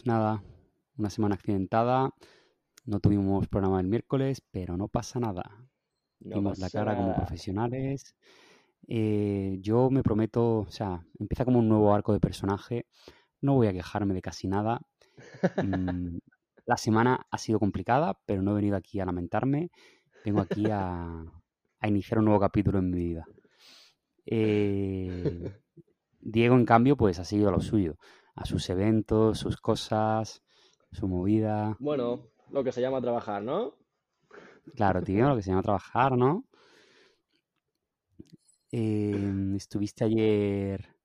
Pues nada, una semana accidentada. No tuvimos programa el miércoles, pero no pasa nada. Dimos la cara como profesionales. Eh, yo me prometo, o sea, empieza como un nuevo arco de personaje. No voy a quejarme de casi nada. Mm, la semana ha sido complicada, pero no he venido aquí a lamentarme. Vengo aquí a, iniciar un nuevo capítulo en mi vida. Eh, Diego, en cambio, pues ha seguido lo suyo. A sus eventos, sus cosas, su movida. Bueno, lo que se llama trabajar, ¿no? Claro, tío, lo que se llama trabajar, ¿no? Em, estuviste ayer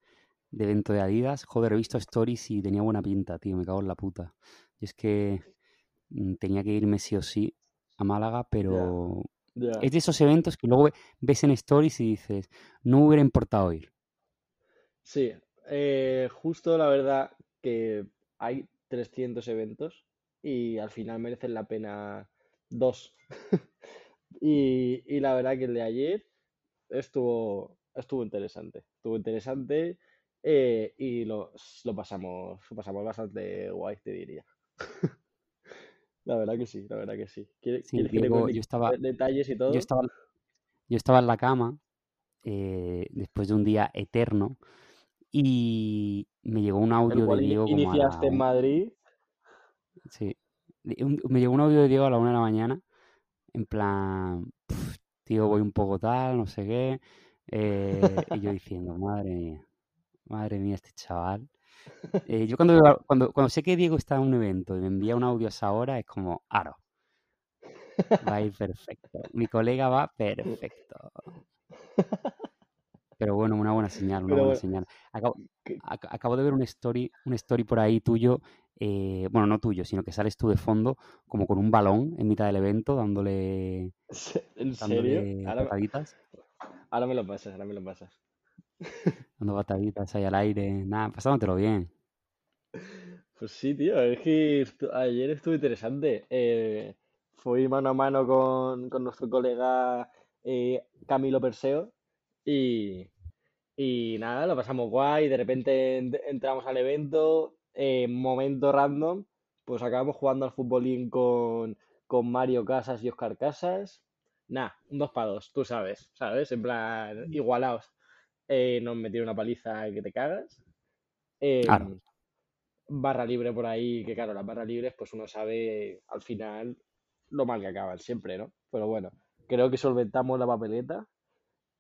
de evento de Adidas. Joder, he visto stories y tenía buena pinta, tío. Me cago en la puta. Y es que mm, tenía que irme sí o sí a Málaga, pero es de esos eventos que luego ves en stories y dices, no hubiera importado ir. Sí, eh, justo la verdad que hay 300 eventos y al final merecen la pena dos. y, y la verdad que el de ayer estuvo, estuvo interesante. Estuvo interesante eh, y lo, lo, pasamos, lo pasamos bastante guay, te diría. la verdad que sí, la verdad que sí. ¿Quieres, que yo estaba, detalles y todo? Yo estaba, yo estaba en la cama eh, después de un día eterno y me llegó un audio de Diego. ¿Iniciaste en Madrid? Sí. Me llegó un audio de Diego a la una de la mañana en plan, tío, voy un poco tal, no sé qué. Eh, y yo diciendo, madre mía, madre mía, este chaval. Eh, yo cuando, cuando, cuando sé que Diego está en un evento y me envía un audio a esa hora, es como, aro. Va a ir perfecto. Mi colega va perfecto. Pero bueno, una buena señal, una buena señal. Acabo, acabo, de ver un story, un story por ahí tuyo eh, bueno, no tuyo, sino que sales tú de fondo como con un balón en mitad del evento dándole, ¿En serio? Ahora, pataditas. Ahora me lo pasas, ahora me lo pasas. Dando pataditas ahí al aire, nada, pasándotelo bien. Pues sí, tío, es que ayer estuvo interesante. Eh, fui mano a mano con, nuestro colega eh, Camilo Perseo y, y nada, lo pasamos guay. De repente entramos al evento, eh, momento random, pues acabamos jugando al futbolín con, con Mario Casas y Oscar Casas. Nah, un 2 para 2, tú sabes, ¿sabes? En plan, igualados. Eh, nos metieron una paliza que te cagas. Eh, barra libre por ahí, que claro, las barras libres, pues uno sabe al final lo mal que acaban siempre, ¿no? Pero bueno, creo que solventamos la papeleta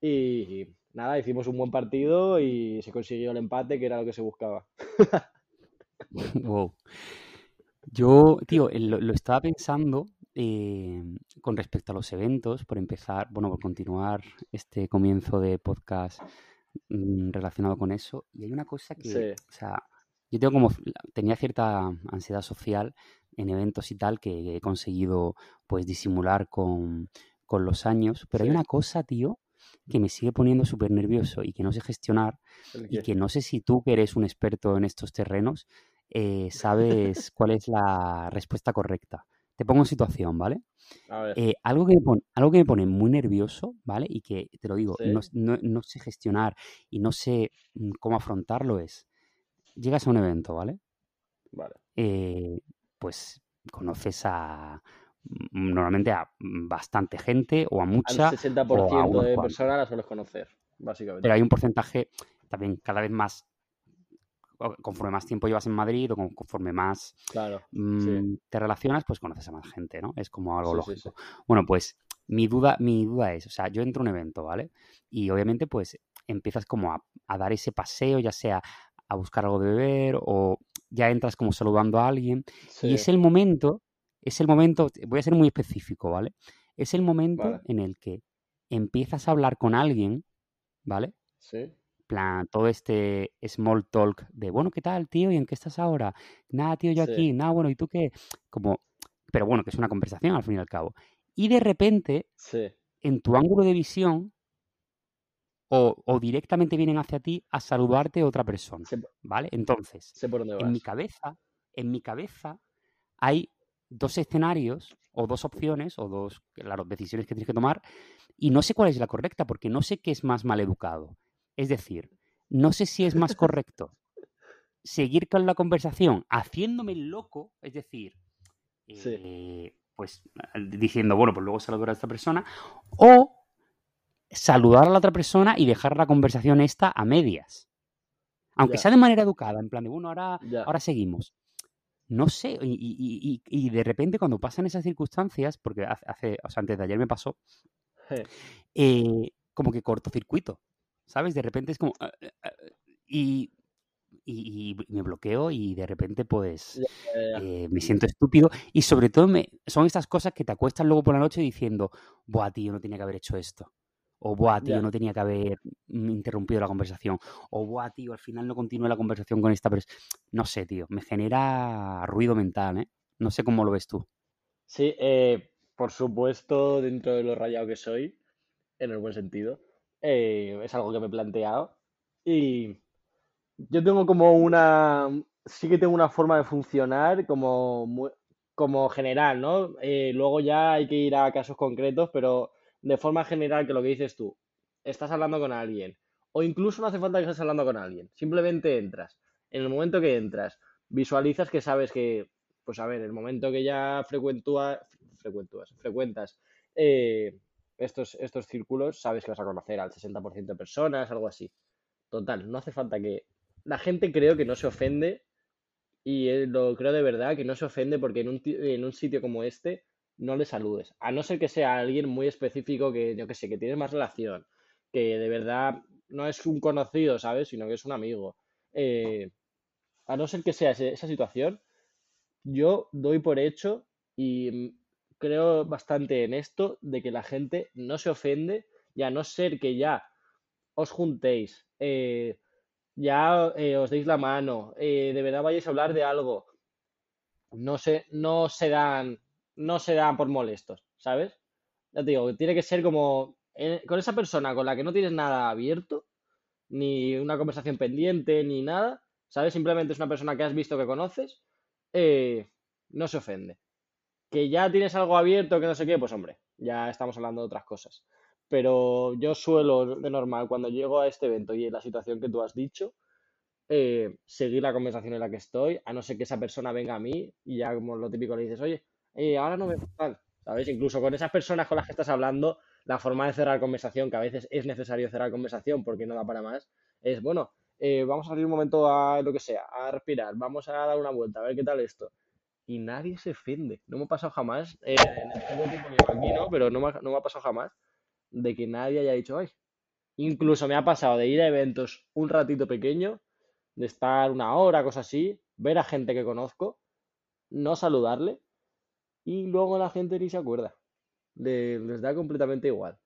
y nada, hicimos un buen partido y se consiguió el empate, que era lo que se buscaba. wow. Yo, tío, lo, estaba pensando eh, con respecto a los eventos, por empezar, bueno, por continuar este comienzo de podcast mm, relacionado con eso. Y hay una cosa que, o sea, yo tengo como, tenía cierta ansiedad social en eventos y tal que he conseguido, pues, disimular con, los años. Pero hay una cosa, tío, que me sigue poniendo súper nervioso y que no sé gestionar y que no sé si tú, que eres un experto en estos terrenos, eh, sabes cuál es la respuesta correcta. Te pongo en situación, ¿vale? Eh, algo, que me pone, algo que me pone muy nervioso, ¿vale? Y que, te lo digo, no, sé gestionar y no sé mm, cómo afrontarlo es, llegas a un evento, ¿vale? Vale. Eh, pues conoces a normalmente a bastante gente o a mucha. Al 60% de personas las sueles conocer, básicamente. Pero hay un porcentaje también cada vez más conforme más tiempo llevas en Madrid o conforme más mm, te relacionas, pues conoces a más gente, ¿no? Es como algo lógico. bueno, pues mi duda, mi duda es, o sea, yo entro a un evento, ¿vale? Y obviamente, pues empiezas como a, dar ese paseo, ya sea a buscar algo de beber o ya entras como saludando a alguien. Y es el momento, es el momento, voy a ser muy específico, ¿vale? Es el momento en el que empiezas a hablar con alguien, ¿vale? Sí plan, todo este small talk de, bueno, ¿qué tal, tío? ¿Y en qué estás ahora? Nada, tío, yo aquí, nada, bueno, ¿y tú qué? Como, pero bueno, que es una conversación al fin y al cabo. Y de repente, en tu ángulo de visión, o, directamente vienen hacia ti a saludarte otra persona, ¿vale? Entonces, en mi cabeza, en mi cabeza hay dos escenarios o dos opciones o dos, claro, decisiones que tienes que tomar y no sé cuál es la correcta porque no sé qué es más mal educado es decir, no sé si es más correcto seguir con la conversación haciéndome loco, es decir, Sí. eh, pues diciendo, bueno, pues luego saludar a esta persona, o saludar a la otra persona y dejar la conversación esta a medias. Aunque Ya. sea de manera educada, en plan de, bueno, ahora, Ya. ahora seguimos. No sé, y, y- y- y de repente cuando pasan esas circunstancias, porque hace, o sea, antes de ayer me pasó, eh, como que cortocircuito, ¿sabes? De repente es como... ah, ah, ah, y, me bloqueo y de repente pues eh, me siento estúpido y sobre todo me, son estas cosas que te acuestas luego por la noche diciendo, buah, tío, no tenía que haber hecho esto. O, buah, tío, no tenía que haber mm, interrumpido la conversación. O, buah, tío, al final no continué la conversación con esta persona. No sé, tío, me genera ruido mental, ¿eh? No sé cómo lo ves tú. Sí, eh, por supuesto, dentro de lo rayado que soy, en el buen sentido, eh, es algo que me he planteado. Y yo tengo como una, sí que tengo una forma de funcionar como, como general, ¿no? Eh, luego ya hay que ir a casos concretos, pero de forma general que lo que dices tú, estás hablando con alguien, o incluso no hace falta que estés hablando con alguien, simplemente entras. En el momento que entras, visualizas que sabes que, pues a ver, el momento que ya frecuentúa, frecuentúas, frecuentas eh, estos, estos círculos, sabes que vas a conocer al 60% de personas, algo así. Total, no hace falta que... La gente creo que no se ofende y eh, lo creo de verdad que no se ofende porque en un, en un sitio como este no le saludes. A no ser que sea alguien muy específico que, yo que sé, que tiene más relación, que de verdad no es un conocido, ¿sabes? Sino que es un amigo. Eh, a no ser que sea esa situación, yo doy por hecho y creo bastante en esto de que la gente no se ofende y a no ser que ya os juntéis, eh, ya eh, os deis la mano, de verdad vayáis a hablar de algo, no se, no se dan, no se dan por molestos, ¿sabes? Ya te digo, tiene que ser como eh, con esa persona con la que no tienes nada abierto, ni una conversación pendiente, ni nada, ¿sabes? Simplemente es una persona que has visto que conoces, eh, no se ofende. Que ya tienes algo abierto, que no sé qué, pues hombre, ya estamos hablando de otras cosas. Pero yo suelo, de normal, cuando llego a este evento y en la situación que tú has dicho, eh, seguir la conversación en la que estoy, a no ser que esa persona venga a mí y ya como lo típico le dices, oye, eh, ahora no me tal, ¿sabes? Incluso con esas personas con las que estás hablando, la forma de cerrar conversación, que a veces es necesario cerrar conversación porque no da para más, es, bueno, eh, vamos a salir un momento a lo que sea, a respirar, vamos a dar una vuelta, a ver qué tal esto. Y nadie se ofende. No me ha pasado jamás, eh, en el tiempo que aquí, ¿no? Pero no me no me ha pasado jamás de que nadie haya dicho, ay. Incluso me ha pasado de ir a eventos un ratito pequeño, de estar una hora, cosas así, ver a gente que conozco, no saludarle y luego la gente ni se acuerda. Le- les da completamente igual.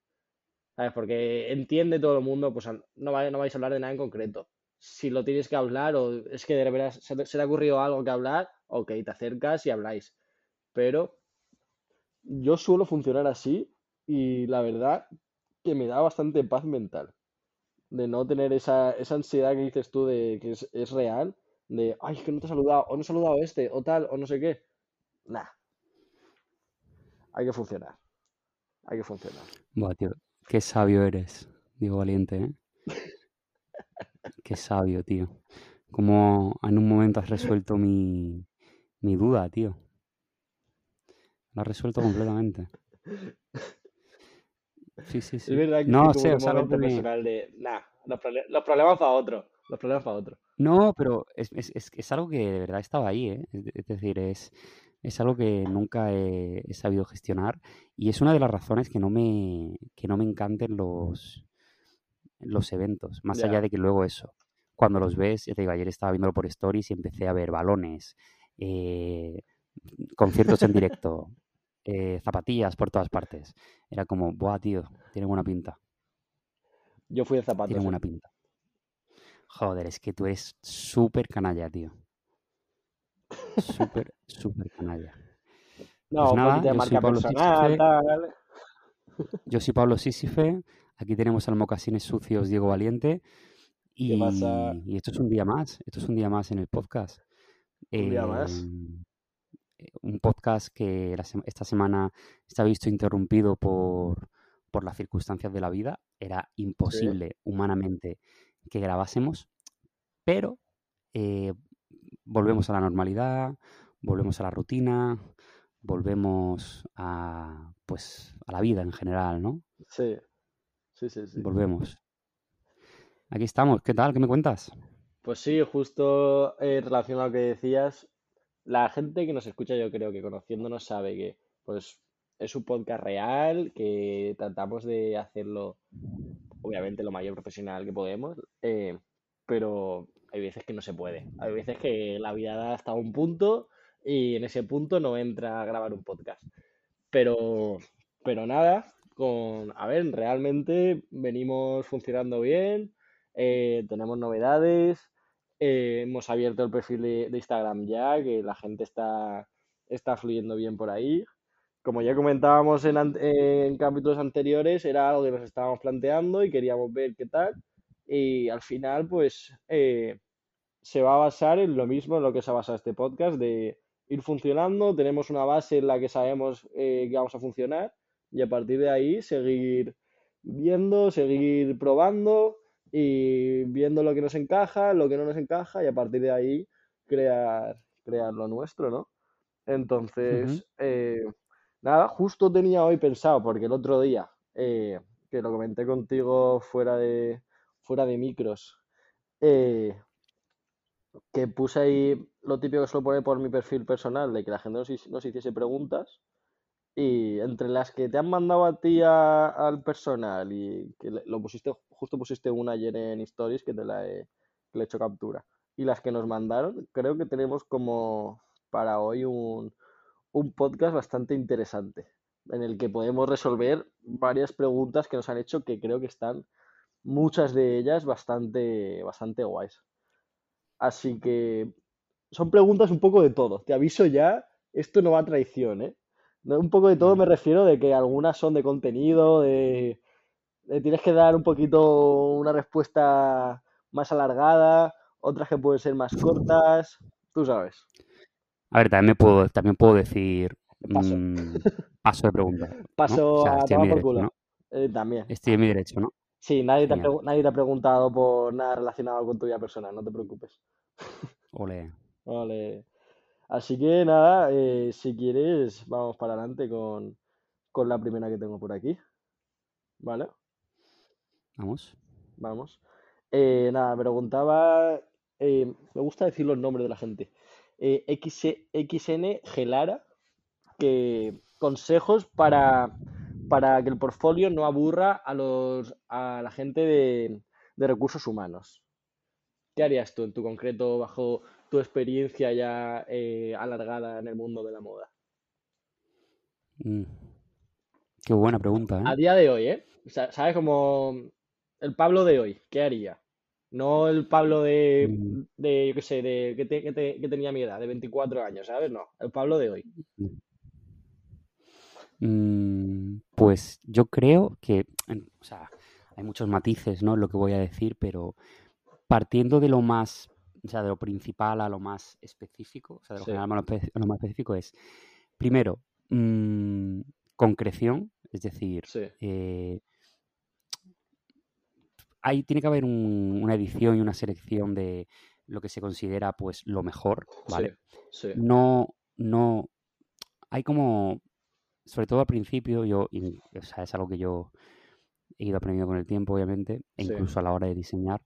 ¿Sabes? Porque entiende todo el mundo, pues no, va- no vais a hablar de nada en concreto. Si lo tienes que hablar o es que de verdad se te, ha ocurrido algo que hablar, ok, te acercas y habláis. Pero yo suelo funcionar así y la verdad que me da bastante paz mental de no tener esa, esa ansiedad que dices tú de que es, real, de, ay, que no te he saludado, o no he saludado a este, o tal, o no sé qué. Nah, hay que funcionar, hay que funcionar. Buah, tío, qué sabio eres, Diego Valiente, ¿eh? Qué sabio, tío. Como en un momento has resuelto mi, mi duda, tío. Lo has resuelto completamente. Sí, sí, Es sí. verdad que No sé, o sea, personal de, nah, los, problemas para otro, los problemas para otro. No, pero es, es- es- es algo que de verdad estaba ahí, ¿eh? Es, es decir, es, es algo que nunca he, he sabido gestionar y es una de las razones que no me, que no me encanten los, los eventos, más allá de que luego eso, cuando los ves, ya te digo, ayer estaba viéndolo por stories y empecé a ver balones, eh, conciertos en directo, eh, zapatillas por todas partes. Era como, buah, tío, tiene buena pinta, yo fui de tiene zapatos, ¿eh? buena pinta. Joder, es que tú eres súper canalla, tío. Súper, súper canalla. Pues No, un nada, poquito de yo soy marca Pablo personal, Sísife, tal. yo soy Pablo Sísife, aquí tenemos al Mocasines Sucios Diego Valiente y, y esto es un día más, esto es un día más en el podcast. Un día más. Em, un podcast que la esta semana está visto interrumpido por, por las circunstancias de la vida. Era Sí, imposible humanamente que grabásemos, pero eh, volvemos a la normalidad, volvemos a la rutina, volvemos a pues a la vida en general, ¿no? Sí, sí, sí, sí. Volvemos. Aquí estamos, ¿qué tal? ¿Qué me cuentas? Pues sí, justo eh, relacionado a lo que decías, la gente que nos escucha yo creo que conociéndonos sabe que pues es un podcast real, que tratamos de hacerlo obviamente lo mayor profesional que podemos, eh, pero hay veces que no se puede. Hay veces que la vida da hasta un punto y en ese punto no entra a grabar un podcast. Pero, pero nada, con, a ver, realmente venimos funcionando bien, eh, tenemos novedades, eh, hemos abierto el perfil de, Instagram ya, que la gente está, está fluyendo bien por ahí. Como ya comentábamos en, en capítulos anteriores, era algo que nos estábamos planteando y queríamos ver qué tal. Y al final, pues, eh, se va a basar en lo mismo en lo que se ha basado este podcast, de ir funcionando, tenemos una base en la que sabemos eh, que vamos a funcionar y a partir de ahí seguir viendo, seguir probando y viendo lo que nos encaja, lo que no nos encaja y a partir de ahí crear, crear lo nuestro, ¿no? Entonces, eh, nada, justo tenía hoy pensado, porque el otro día, eh, que lo comenté contigo fuera de, fuera de micros, eh, que puse ahí lo típico que suelo poner por mi perfil personal, de que la gente nos, nos hiciese preguntas, y entre las que te han mandado a ti al personal y que lo pusiste, justo pusiste una ayer en Stories que te la he, he hecho captura. Y las que nos mandaron, creo que tenemos como para hoy un, un podcast bastante interesante en el que podemos resolver varias preguntas que nos han hecho que creo que están muchas de ellas bastante, bastante guays. Así que son preguntas un poco de todo. Te aviso ya, esto no va a traición, ¿eh? Un poco de todo me refiero de que algunas son de contenido, de, tienes que dar un poquito una respuesta más alargada, otras que pueden ser más cortas, tú sabes. A ver, también puedo, también puedo decir paso, mm, paso de pregunta. Paso a tomar por culo. Eh, también. Estoy en mi derecho, ¿no? Sí, nadie te, ha, nadie te, ha, preguntado por nada relacionado con tu vida personal, no te preocupes. Ole. Ole. Así que nada, eh, si quieres, vamos para adelante con, la primera que tengo por aquí. ¿Vale? Vamos. Vamos. Eh, nada, me preguntaba, eh, me gusta decir los nombres de la gente. X, XN Gelara, que consejos para, para que el portfolio no aburra a, los, a la gente de, de recursos humanos. ¿Qué harías tú en tu concreto bajo tu experiencia ya eh, alargada en el mundo de la moda? Mm. Qué buena pregunta, ¿eh? A día de hoy, ¿eh? ¿Sabes como el Pablo de hoy? ¿Qué haría? No el Pablo de, mm. de yo qué sé, de que, tenía mi edad, de 24 años, ¿sabes? No, el Pablo de hoy. Mm, pues yo creo que, o sea, hay muchos matices, ¿no? En lo que voy a decir, pero partiendo de lo más o sea, de lo principal a lo más específico, o sea, de lo general a lo, más específico es, primero, mmm, concreción, es decir, eh, hay, tiene que haber una edición y una selección de lo que se considera pues lo mejor, ¿vale? No, no, hay como, sobre todo al principio, yo, o sea, es algo que yo he ido aprendiendo con el tiempo, obviamente, e incluso a la hora de diseñar,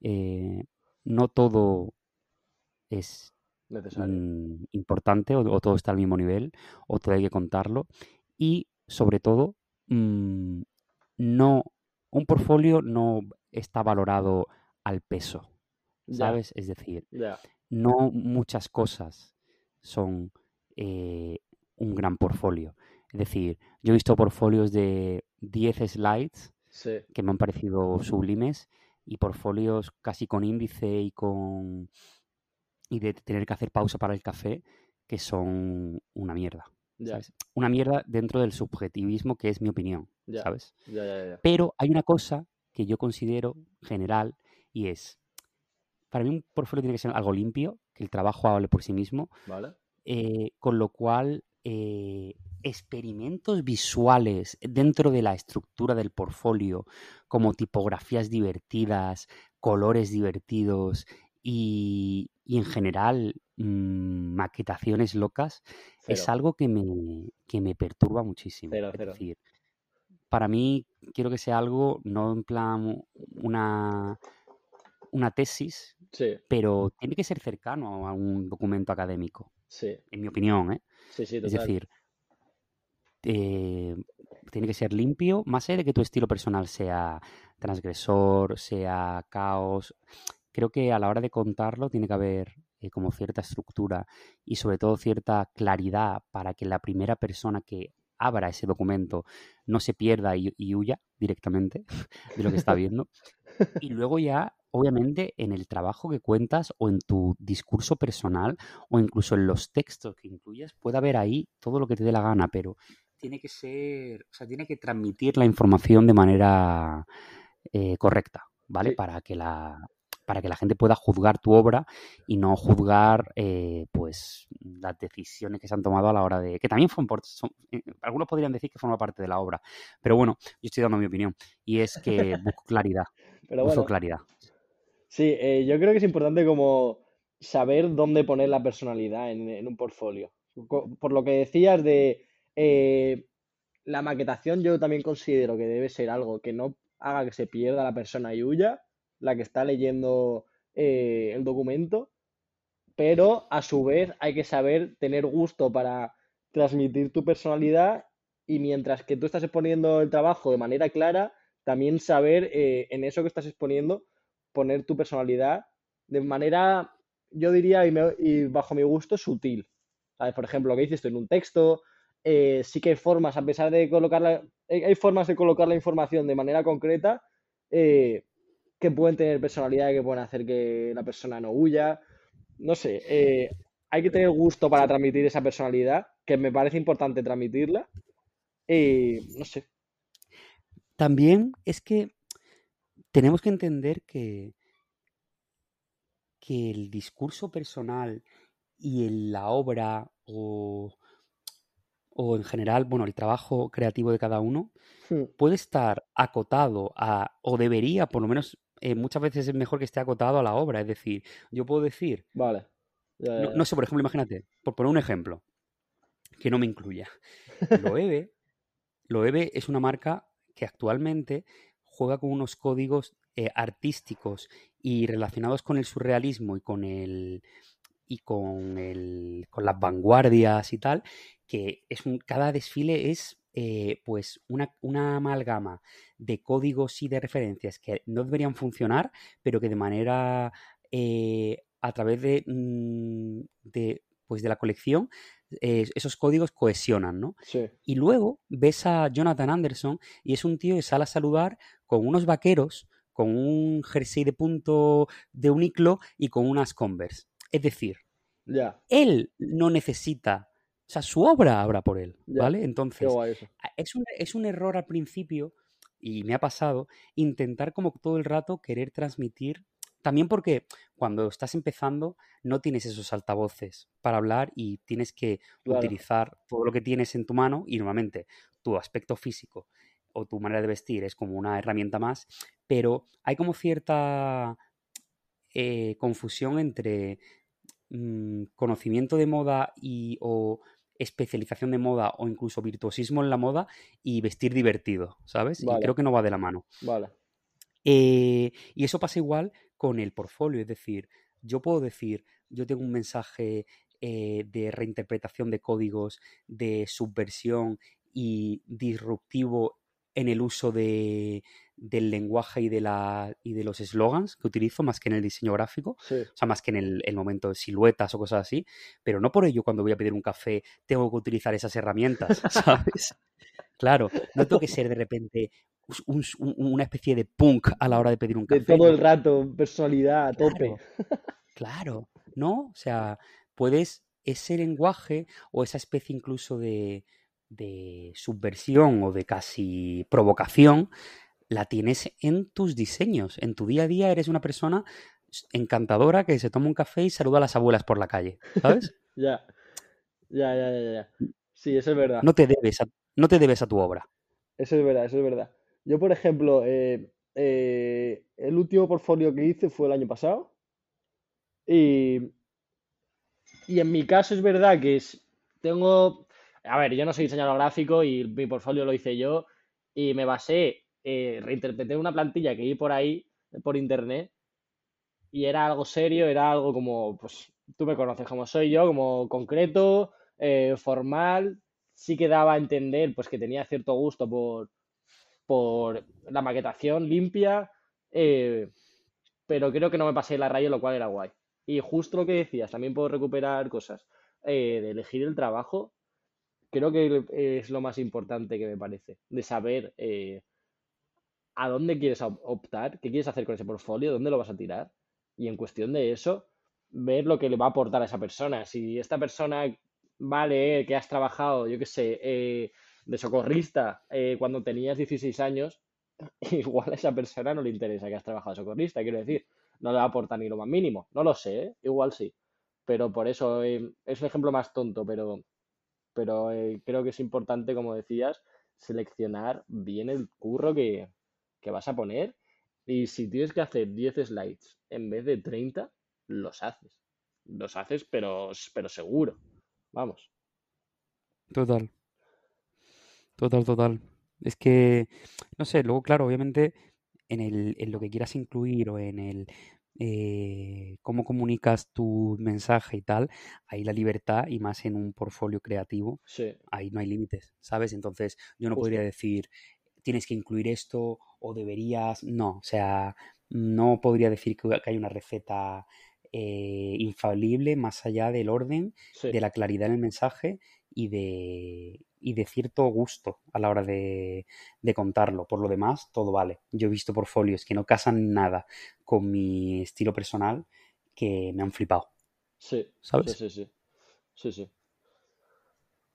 eh, no todo es mm, importante o, todo está al mismo nivel o todo hay que contarlo y sobre todo mm, no un portfolio no está valorado al peso sabes es decir no muchas cosas son eh, un gran portfolio es decir yo he visto portfolios de 10 slides que me han parecido sublimes y portfolios casi con índice y con y de tener que hacer pausa para el café que son una mierda. Una mierda dentro del subjetivismo que es mi opinión, ¿sabes? Pero hay una cosa que yo considero general y es, para mí un portfolio tiene que ser algo limpio, que el trabajo hable por sí mismo, eh, con lo cual eh, experimentos visuales dentro de la estructura del portfolio, como tipografías divertidas, colores divertidos y, y en general mm, maquetaciones locas es algo que me, que me perturba muchísimo. cero, Es cero. decir, para mí quiero que sea algo, no en plan una, una tesis, Sí, pero tiene que ser cercano a un documento académico, sí, en mi opinión, ¿eh? sí, sí, Es total. decir, eh, tiene que ser limpio, más allá de que tu estilo personal sea transgresor, sea caos. Creo que a la hora de contarlo tiene que haber eh, como cierta estructura y sobre todo cierta claridad para que la primera persona que abra ese documento no se pierda y, y huya directamente de lo que está viendo. Y luego ya, obviamente, en el trabajo que cuentas o en tu discurso personal o incluso en los textos que incluyas, puede haber ahí todo lo que te dé la gana, pero tiene que ser, o sea, tiene que transmitir la información de manera eh, correcta, ¿vale? Sí, Para que la para que la gente pueda juzgar tu obra y no juzgar eh, pues las decisiones que se han tomado a la hora de que también son, son eh, algunos podrían decir que forma parte de la obra pero bueno yo estoy dando mi opinión y es que busco claridad pero busco bueno, claridad sí, eh, yo creo que es importante como saber dónde poner la personalidad en, en un portfolio. Por lo que decías de eh, la maquetación, yo también considero que debe ser algo que no haga que se pierda la persona y huya, la que está leyendo eh, el documento, pero a su vez hay que saber tener gusto para transmitir tu personalidad y mientras que tú estás exponiendo el trabajo de manera clara, también saber eh, en eso que estás exponiendo poner tu personalidad de manera, yo diría, y, bajo mi gusto, sutil. ¿Sabes? Por ejemplo, lo que dices tú en un texto, eh, sí que hay formas, a pesar de colocarla, hay formas de colocar la información de manera concreta que pueden tener personalidad y que pueden hacer que la persona no huya. No sé, eh, hay que tener gusto para transmitir esa personalidad, que me parece importante transmitirla. Y no sé, también es que tenemos que entender que que el discurso personal y en la obra o, o en general, bueno, el trabajo creativo de cada uno Hmm, puede estar acotado a, o debería, por lo menos eh, muchas veces es mejor que esté acotado a la obra. Es decir, yo puedo decir, vale. Ya, no, ya, no sé, por ejemplo, imagínate, por poner un ejemplo que no me incluya. Loewe, Loewe es una marca que actualmente juega con unos códigos eh, artísticos y relacionados con el surrealismo y con el y con el con las vanguardias y tal, que es un, cada desfile es eh, pues una, una amalgama de códigos y de referencias que no deberían funcionar, pero que de manera eh, a través de, mm, de pues de la colección eh, esos códigos cohesionan, ¿no? Sí, Y luego ves a Jonathan Anderson y es un tío que sale a saludar con unos vaqueros, con un jersey de punto de uniclo y con unas Converse. Es decir, él no necesita, sea, su obra habla por él. ¿vale? Entonces, es un, es un error al principio, y me ha pasado, intentar como todo el rato querer transmitir, también porque cuando estás empezando no tienes esos altavoces para hablar y tienes que Claro, utilizar todo lo que tienes en tu mano y normalmente tu aspecto físico o tu manera de vestir es como una herramienta más, pero hay como cierta eh, confusión entre mm, conocimiento de moda y o especialización de moda o incluso virtuosismo en la moda y vestir divertido, ¿sabes? Y creo que no va de la mano. vale. Eh, y eso pasa igual con el portfolio, es decir, yo puedo decir, yo tengo un mensaje eh, de reinterpretación de códigos, de subversión y disruptivo en el uso de, del lenguaje y de, la, y de los eslogans que utilizo, más que en el diseño gráfico, Sí, o sea, más que en el, el momento de siluetas o cosas así, pero no por ello cuando voy a pedir un café tengo que utilizar esas herramientas, ¿sabes? Claro, no tengo que ser de repente un- un- una especie de punk a la hora de pedir un de café, todo el rato, personalidad a tope. Claro, claro, ¿no? O sea, puedes ese lenguaje o esa especie incluso de, de subversión o de casi provocación, la tienes en tus diseños. En tu día a día eres una persona encantadora que se toma un café y saluda a las abuelas por la calle, ¿sabes? Ya, ya, ya, ya, ya. Sí, eso es verdad. No te debes a, no te debes a tu obra. Eso es verdad, eso es verdad. Yo, por ejemplo, eh, eh, el último portfolio que hice fue el año pasado Y, y en mi caso es verdad que es, tengo, a ver, yo no soy diseñador gráfico y mi portfolio lo hice yo y me basé, eh, reinterpreté una plantilla que vi por ahí, por internet, y era algo serio, era algo como, pues tú me conoces como soy yo, como concreto, eh, formal, sí que daba a entender pues que tenía cierto gusto por, por la maquetación limpia, eh, pero creo que no me pasé la raya, lo cual era guay. Y justo lo que decías, también puedo recuperar cosas de elegir el trabajo, creo que es lo más importante que me parece, de saber a dónde quieres optar, qué quieres hacer con ese portfolio, dónde lo vas a tirar, y en cuestión de eso, ver lo que le va a aportar a esa persona. Si esta persona vale que has trabajado, yo qué sé, eh, de socorrista eh, cuando tenías 16 años, igual a esa persona no le interesa que has trabajado de socorrista, quiero decir, no le va a aportar ni lo más mínimo. No lo sé, ¿eh? igual sí. Pero por eso es un ejemplo más tonto, pero, pero creo que es importante, como decías, seleccionar bien el curro que, que vas a poner. Y si tienes que hacer 10 slides en vez de 30, los haces. Los haces, pero, pero seguro. Vamos. Total. Total, total. Es que, no sé, luego, claro, obviamente, en, el, en lo que quieras incluir o en el eh, cómo comunicas tu mensaje y tal, ahí la libertad y más en un portfolio creativo, ahí no hay límites, ¿sabes? Entonces, yo no podría decir, tienes que incluir esto o deberías, no, o sea, no podría decir que hay una receta eh, infalible más allá del orden, de la claridad en el mensaje y de, y de cierto gusto a la hora de, contarlo. Por lo demás, todo vale. Yo he visto portfolios que no casan nada con mi estilo personal que me han flipado. Sí, ¿sabes? Sí, sí, sí. sí,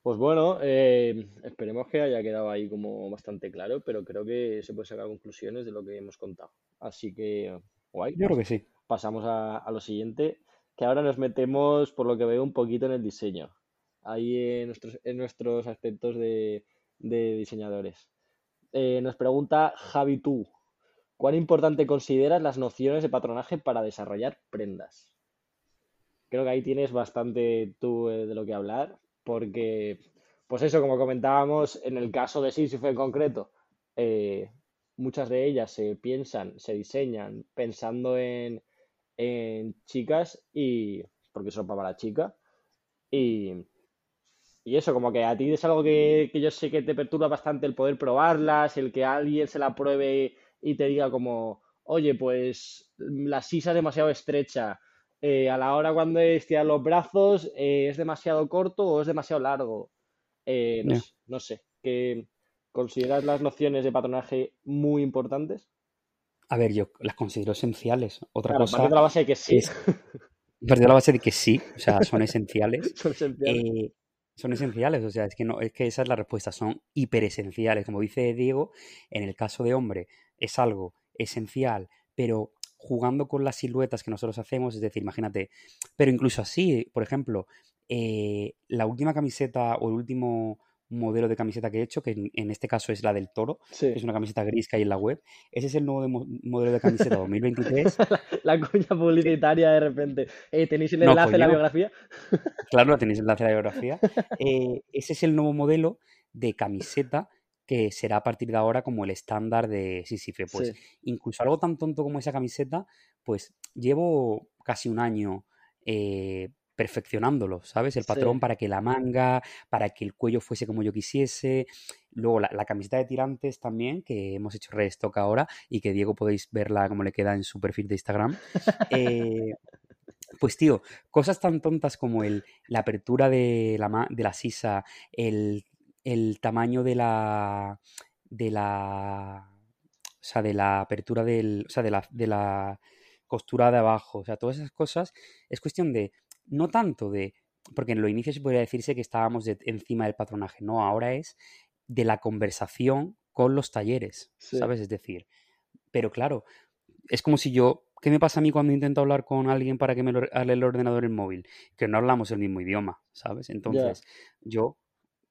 Pues bueno, eh, esperemos que haya quedado ahí como bastante claro, pero creo que se puede sacar conclusiones de lo que hemos contado. Así que, guay. Yo creo que sí pasamos a, lo siguiente, que ahora nos metemos, por lo que veo, un poquito en el diseño, ahí en nuestros, en nuestros aspectos de, diseñadores. Eh, nos pregunta Javi tú, ¿cuán importante consideras las nociones de patronaje para desarrollar prendas? Creo que ahí tienes bastante tú eh, de lo que hablar, porque, pues eso, como comentábamos, en el caso de Sísifo en concreto, eh, muchas de ellas se piensan, se diseñan pensando en, en chicas y. porque ropa para la chica. Y. Y eso, como que a ti es algo que, yo sé que te perturba bastante el poder probarlas, el que alguien se la pruebe y te diga como, oye, pues la sisa es demasiado estrecha, eh, a la hora cuando estiras los brazos eh, es demasiado corto o es demasiado largo. Eh, no, sé, no sé, que consideras las nociones de patronaje muy importantes. A ver, yo las considero esenciales. Otra cosa. de la base de que sí. de la base de que sí, o sea, son esenciales. son esenciales. Son esenciales, o sea, es que no, es que esa es la respuesta, son hiperesenciales. Como dice Diego, en el caso de hombre es algo esencial, pero jugando con las siluetas que nosotros hacemos, es decir, imagínate, pero incluso así, por ejemplo, eh, la última camiseta o el último modelo de camiseta que he hecho, que en, este caso es la del toro, es una camiseta gris que hay en la web. Ese es el nuevo modelo de camiseta 2023. la, cuña publicitaria de repente. Eh, ¿Tenéis el enlace en la biografía? claro, tenéis el enlace en la biografía. Eh, ese es el nuevo modelo de camiseta que será a partir de ahora como el estándar de Sisife. Pues incluso algo tan tonto como esa camiseta, pues llevo casi un año eh, perfeccionándolo, ¿sabes? El patrón para que la manga, para que el cuello fuese como yo quisiese. Luego la, camiseta de tirantes también, que hemos hecho restock ahora y que Diego podéis verla como le queda en su perfil de Instagram. Eh, pues tío, cosas tan tontas como el, la apertura de la, de la sisa, el, tamaño de la... de la... O sea, de la apertura del... O sea, de la, de la costura de abajo. O sea, todas esas cosas es cuestión de no tanto de, porque en lo inicio se podría decirse que estábamos encima del patronaje, no, ahora es de la conversación con los talleres, ¿sabes? Es decir, pero claro, es como si yo, ¿qué me pasa a mí cuando intento hablar con alguien para que me lo, hable el ordenador en móvil? Que no hablamos el mismo idioma, ¿sabes? Entonces, yo,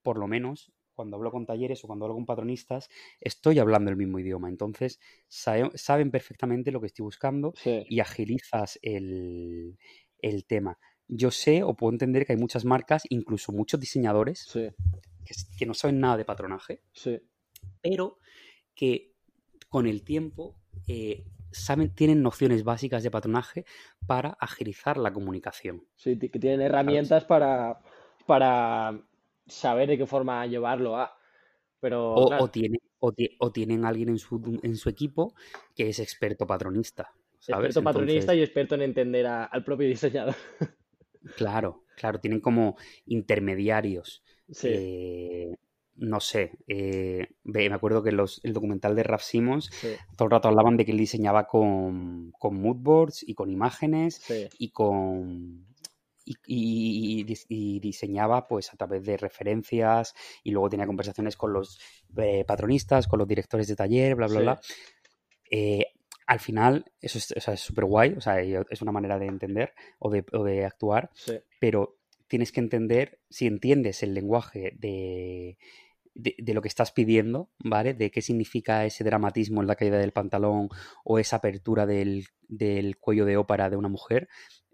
por lo menos, cuando hablo con talleres o cuando hablo con patronistas, estoy hablando el mismo idioma. Entonces, saben perfectamente lo que estoy buscando y agilizas el, el tema. Yo sé o puedo entender que hay muchas marcas, incluso muchos diseñadores, Sí, que, que no saben nada de patronaje, sí, pero que con el tiempo eh, saben, tienen nociones básicas de patronaje para agilizar la comunicación. sí, que tienen herramientas para, para saber de qué forma llevarlo a. Pero, O, claro, o tienen, o, ti- o tienen alguien en su, en su equipo que es experto patronista, ¿sabes? experto patronista Entonces, y experto en entender a- al propio diseñador. claro, claro, tienen como intermediarios. Sí, eh, no sé, eh, me acuerdo que los, el documental de Raf Simons sí, todo el rato hablaban de que él diseñaba con, con moodboards y con imágenes sí, y con y, y- y dis- y diseñaba pues a través de referencias y luego tenía conversaciones con los eh, patronistas, con los directores de taller, bla, bla, sí, bla. Eh, al final, eso es o sea, súper guay, o sea, es una manera de entender o de, o de actuar, sí, pero tienes que entender, si entiendes el lenguaje de, de, de lo que estás pidiendo, ¿vale? De qué significa ese dramatismo en la caída del pantalón o esa apertura del, del cuello de ópera de una mujer,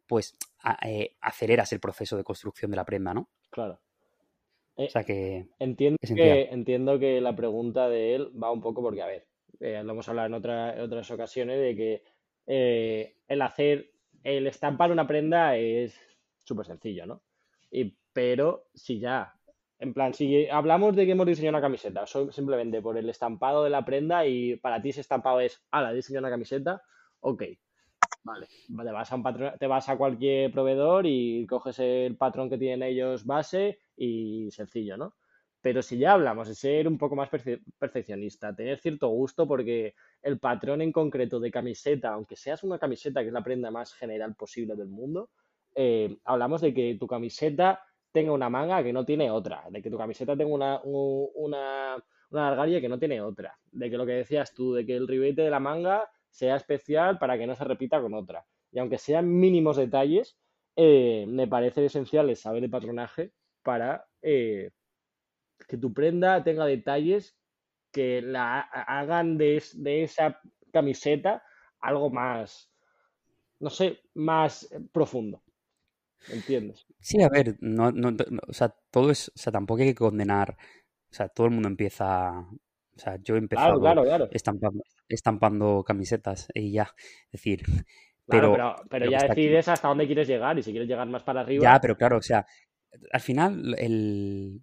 pues a- eh, aceleras el proceso de construcción de la prenda, ¿no? claro. O sea que entiendo que, entiendo que la pregunta de él va un poco porque, a ver, eh, lo hemos hablado en otra- en otras ocasiones de que eh, el hacer, el estampar una prenda es súper sencillo, ¿no? Y, pero si ya, en plan, si hablamos de que hemos diseñado una camiseta, so- simplemente por el estampado de la prenda y para ti ese estampado es, ala, he diseñado una camiseta, ok, vale, te vas a un patrón, te vas a cualquier proveedor y coges el patrón que tienen ellos base y sencillo, ¿no? Pero si ya hablamos de ser un poco más perfe- perfeccionista, tener cierto gusto, porque el patrón en concreto de camiseta, aunque seas una camiseta que es la prenda más general posible del mundo, eh, hablamos de que tu camiseta tenga una manga que no tiene otra, de que tu camiseta tenga una, una, una que no tiene otra, de que lo que decías tú, de que el ribete de la manga sea especial para que no se repita con otra. Y aunque sean mínimos detalles, eh, me parece esencial el saber de patronaje para eh, que tu prenda tenga detalles que la ha- hagan de, es- de esa camiseta algo más, no sé, más eh, profundo. ¿Entiendes? Sí, a ver, no, no, no- o sea, todo es, o sea, tampoco hay que condenar, o sea, todo el mundo empieza, o sea, yo he Claro, empezado claro, claro. estampando, estampando camisetas y ya, es decir, Claro, pero pero, ya aquí, decides hasta dónde quieres llegar y si quieres llegar más para ya, arriba, pero claro, o sea, al final el,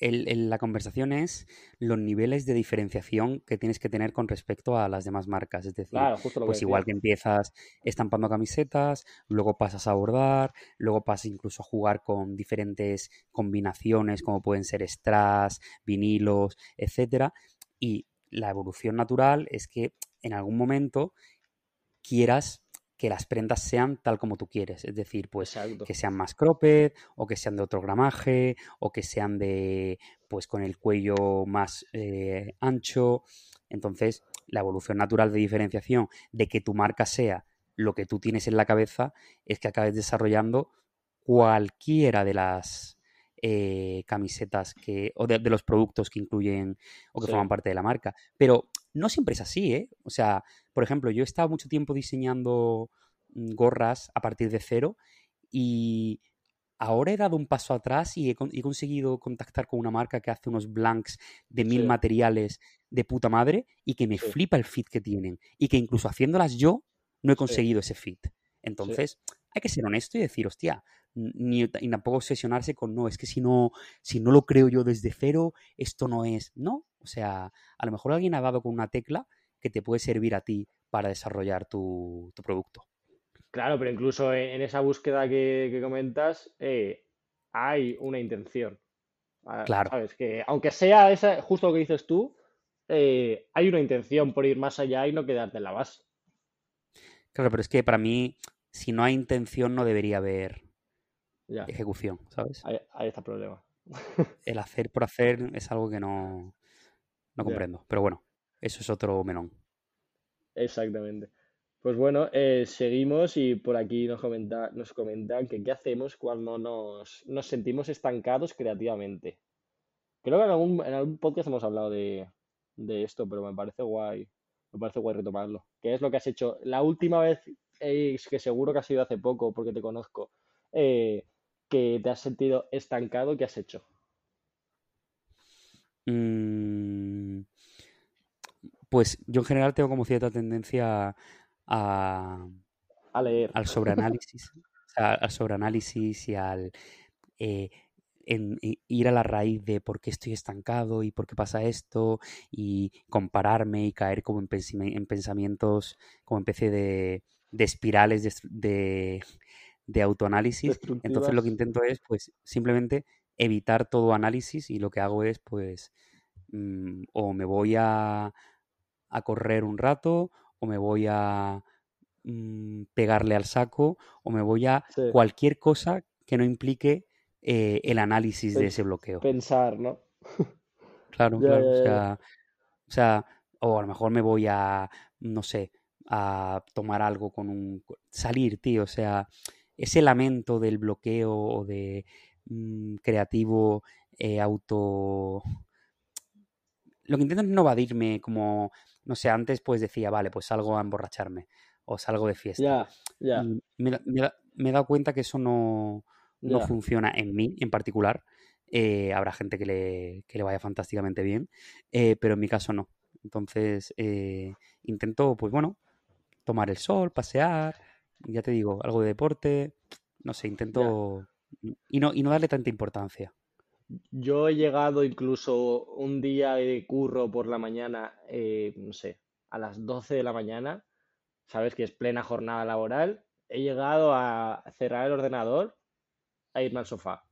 el- el- la conversación es los niveles de diferenciación que tienes que tener con respecto a las demás marcas. Es decir, claro, justo lo que pues igual que empiezas estampando camisetas, luego pasas a bordar, luego pasas incluso a jugar con diferentes combinaciones como pueden ser strass, vinilos, etcétera. Y la evolución natural es que en algún momento quieras que las prendas sean tal como tú quieres, es decir, pues Exacto. que sean más cropped o que sean de otro gramaje o que sean de pues con el cuello más eh, ancho. Entonces, la evolución natural de diferenciación de que tu marca sea lo que tú tienes en la cabeza es que acabes desarrollando cualquiera de las eh, camisetas que o de, de los productos que incluyen o que Sí, forman parte de la marca. Pero no siempre es así, ¿eh? O sea, por ejemplo, yo he estado mucho tiempo diseñando mm, gorras a partir de cero y ahora he dado un paso atrás y he, con- he conseguido contactar con una marca que hace unos blanks de mil sí, materiales de puta madre y que me sí, flipa el fit que tienen y que incluso haciéndolas yo no he conseguido ese fit. Entonces, hay que ser honesto y decir, hostia, ni, y tampoco obsesionarse con, no, es que si no, si no lo creo yo desde cero, esto no es. No, o sea, a lo mejor alguien ha dado con una tecla que te puede servir a ti para desarrollar tu, tu producto. Claro, pero incluso en, en esa búsqueda que, que comentas, eh, hay una intención. Ah, Claro, ¿Sabes? Que aunque sea esa, justo lo que dices tú, eh, hay una intención por ir más allá y no quedarte en la base. claro, pero es que para mí, si no hay intención, no debería haber Ya, ejecución, ¿sabes? ahí, ahí está el problema. El hacer por hacer es algo que no, no Ya, comprendo. Pero bueno, eso es otro melón. exactamente. Pues bueno, eh, seguimos y por aquí nos comenta, nos comentan que qué hacemos cuando nos, nos sentimos estancados creativamente. Creo que en algún, en algún podcast hemos hablado de, de esto, pero me parece guay, me parece guay retomarlo. ¿Qué es lo que has hecho? La última vez es que seguro que ha sido hace poco, porque te conozco, eh, que te has sentido estancado, ¿qué has hecho? Mm, pues yo en general tengo como cierta tendencia a, A leer. al sobreanálisis, o sea, al sobreanálisis y al eh, en, en ir a la raíz de por qué estoy estancado y por qué pasa esto y compararme y caer como en, pensami- en pensamientos, como en especie de, de espirales de, de, de autoanálisis. Entonces lo que intento es pues simplemente evitar todo análisis y lo que hago es pues mm, o me voy a, a correr un rato o me voy a mm, pegarle al saco o me voy a Sí, cualquier cosa que no implique eh, el análisis de ese bloqueo. pensar, ¿no? Claro, claro. Sea, o sea, o a lo mejor me voy a, no sé, a tomar algo con un... salir, tío. O sea, ese lamento del bloqueo o de mm, creativo eh, auto... Lo que intento es no evadirme como, no sé, antes pues decía, vale, pues salgo a emborracharme o salgo de fiesta. Ya, ya, Y me, he dado cuenta que eso no, no funciona en mí en particular. Eh, habrá gente que le, que le vaya fantásticamente bien, eh, pero en mi caso no. Entonces, intento, pues bueno, tomar el sol, pasear, ya te digo, algo de deporte, no sé, Ya. intento y no, y no darle tanta importancia. Yo he llegado incluso un día de curro por la mañana, eh, no sé, a las 12 de la mañana, sabes que es plena jornada laboral, he llegado a cerrar el ordenador a irme al sofá.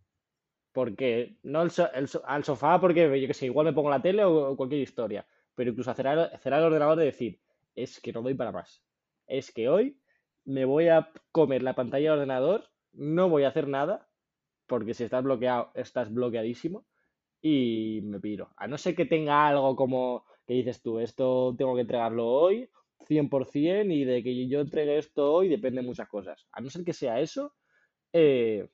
Porque, no el so- el so- al sofá porque yo qué sé, igual me pongo la tele o, o cualquier historia, pero incluso a cerrar, cerrar el ordenador de decir, es que no doy para más. Es que hoy me voy a comer la pantalla del ordenador, no voy a hacer nada, porque si estás bloqueado, estás bloqueadísimo y me piro. A no ser que tenga algo como que dices tú, esto tengo que entregarlo hoy, 100%, y de que yo entregue esto hoy depende de muchas cosas. A no ser que sea eso, eh,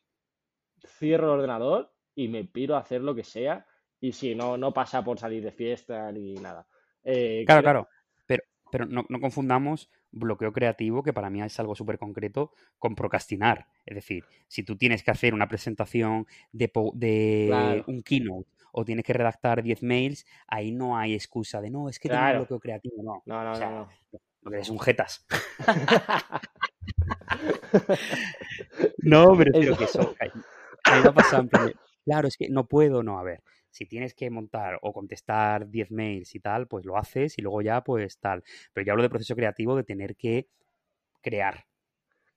cierro el ordenador y me piro a hacer lo que sea. Y si no, no pasa por salir de fiesta ni nada. Eh, Claro, creo- claro, pero, pero no, no confundamos bloqueo creativo, que para mí es algo súper concreto, con procrastinar. Es decir, si tú tienes que hacer una presentación de, po- de Claro. un keynote o tienes que redactar 10 mails, ahí no hay excusa de no, es que tengo un bloqueo creativo, no. No, no, O sea, no. lo que eres un jetas. No, refiero Eso- que eso. a mí me ha pasado en plan claro, es que no puedo, no, a ver. Si tienes que montar o contestar 10 mails y tal, pues lo haces y luego ya, pues tal. Pero yo hablo de proceso creativo de tener que crear.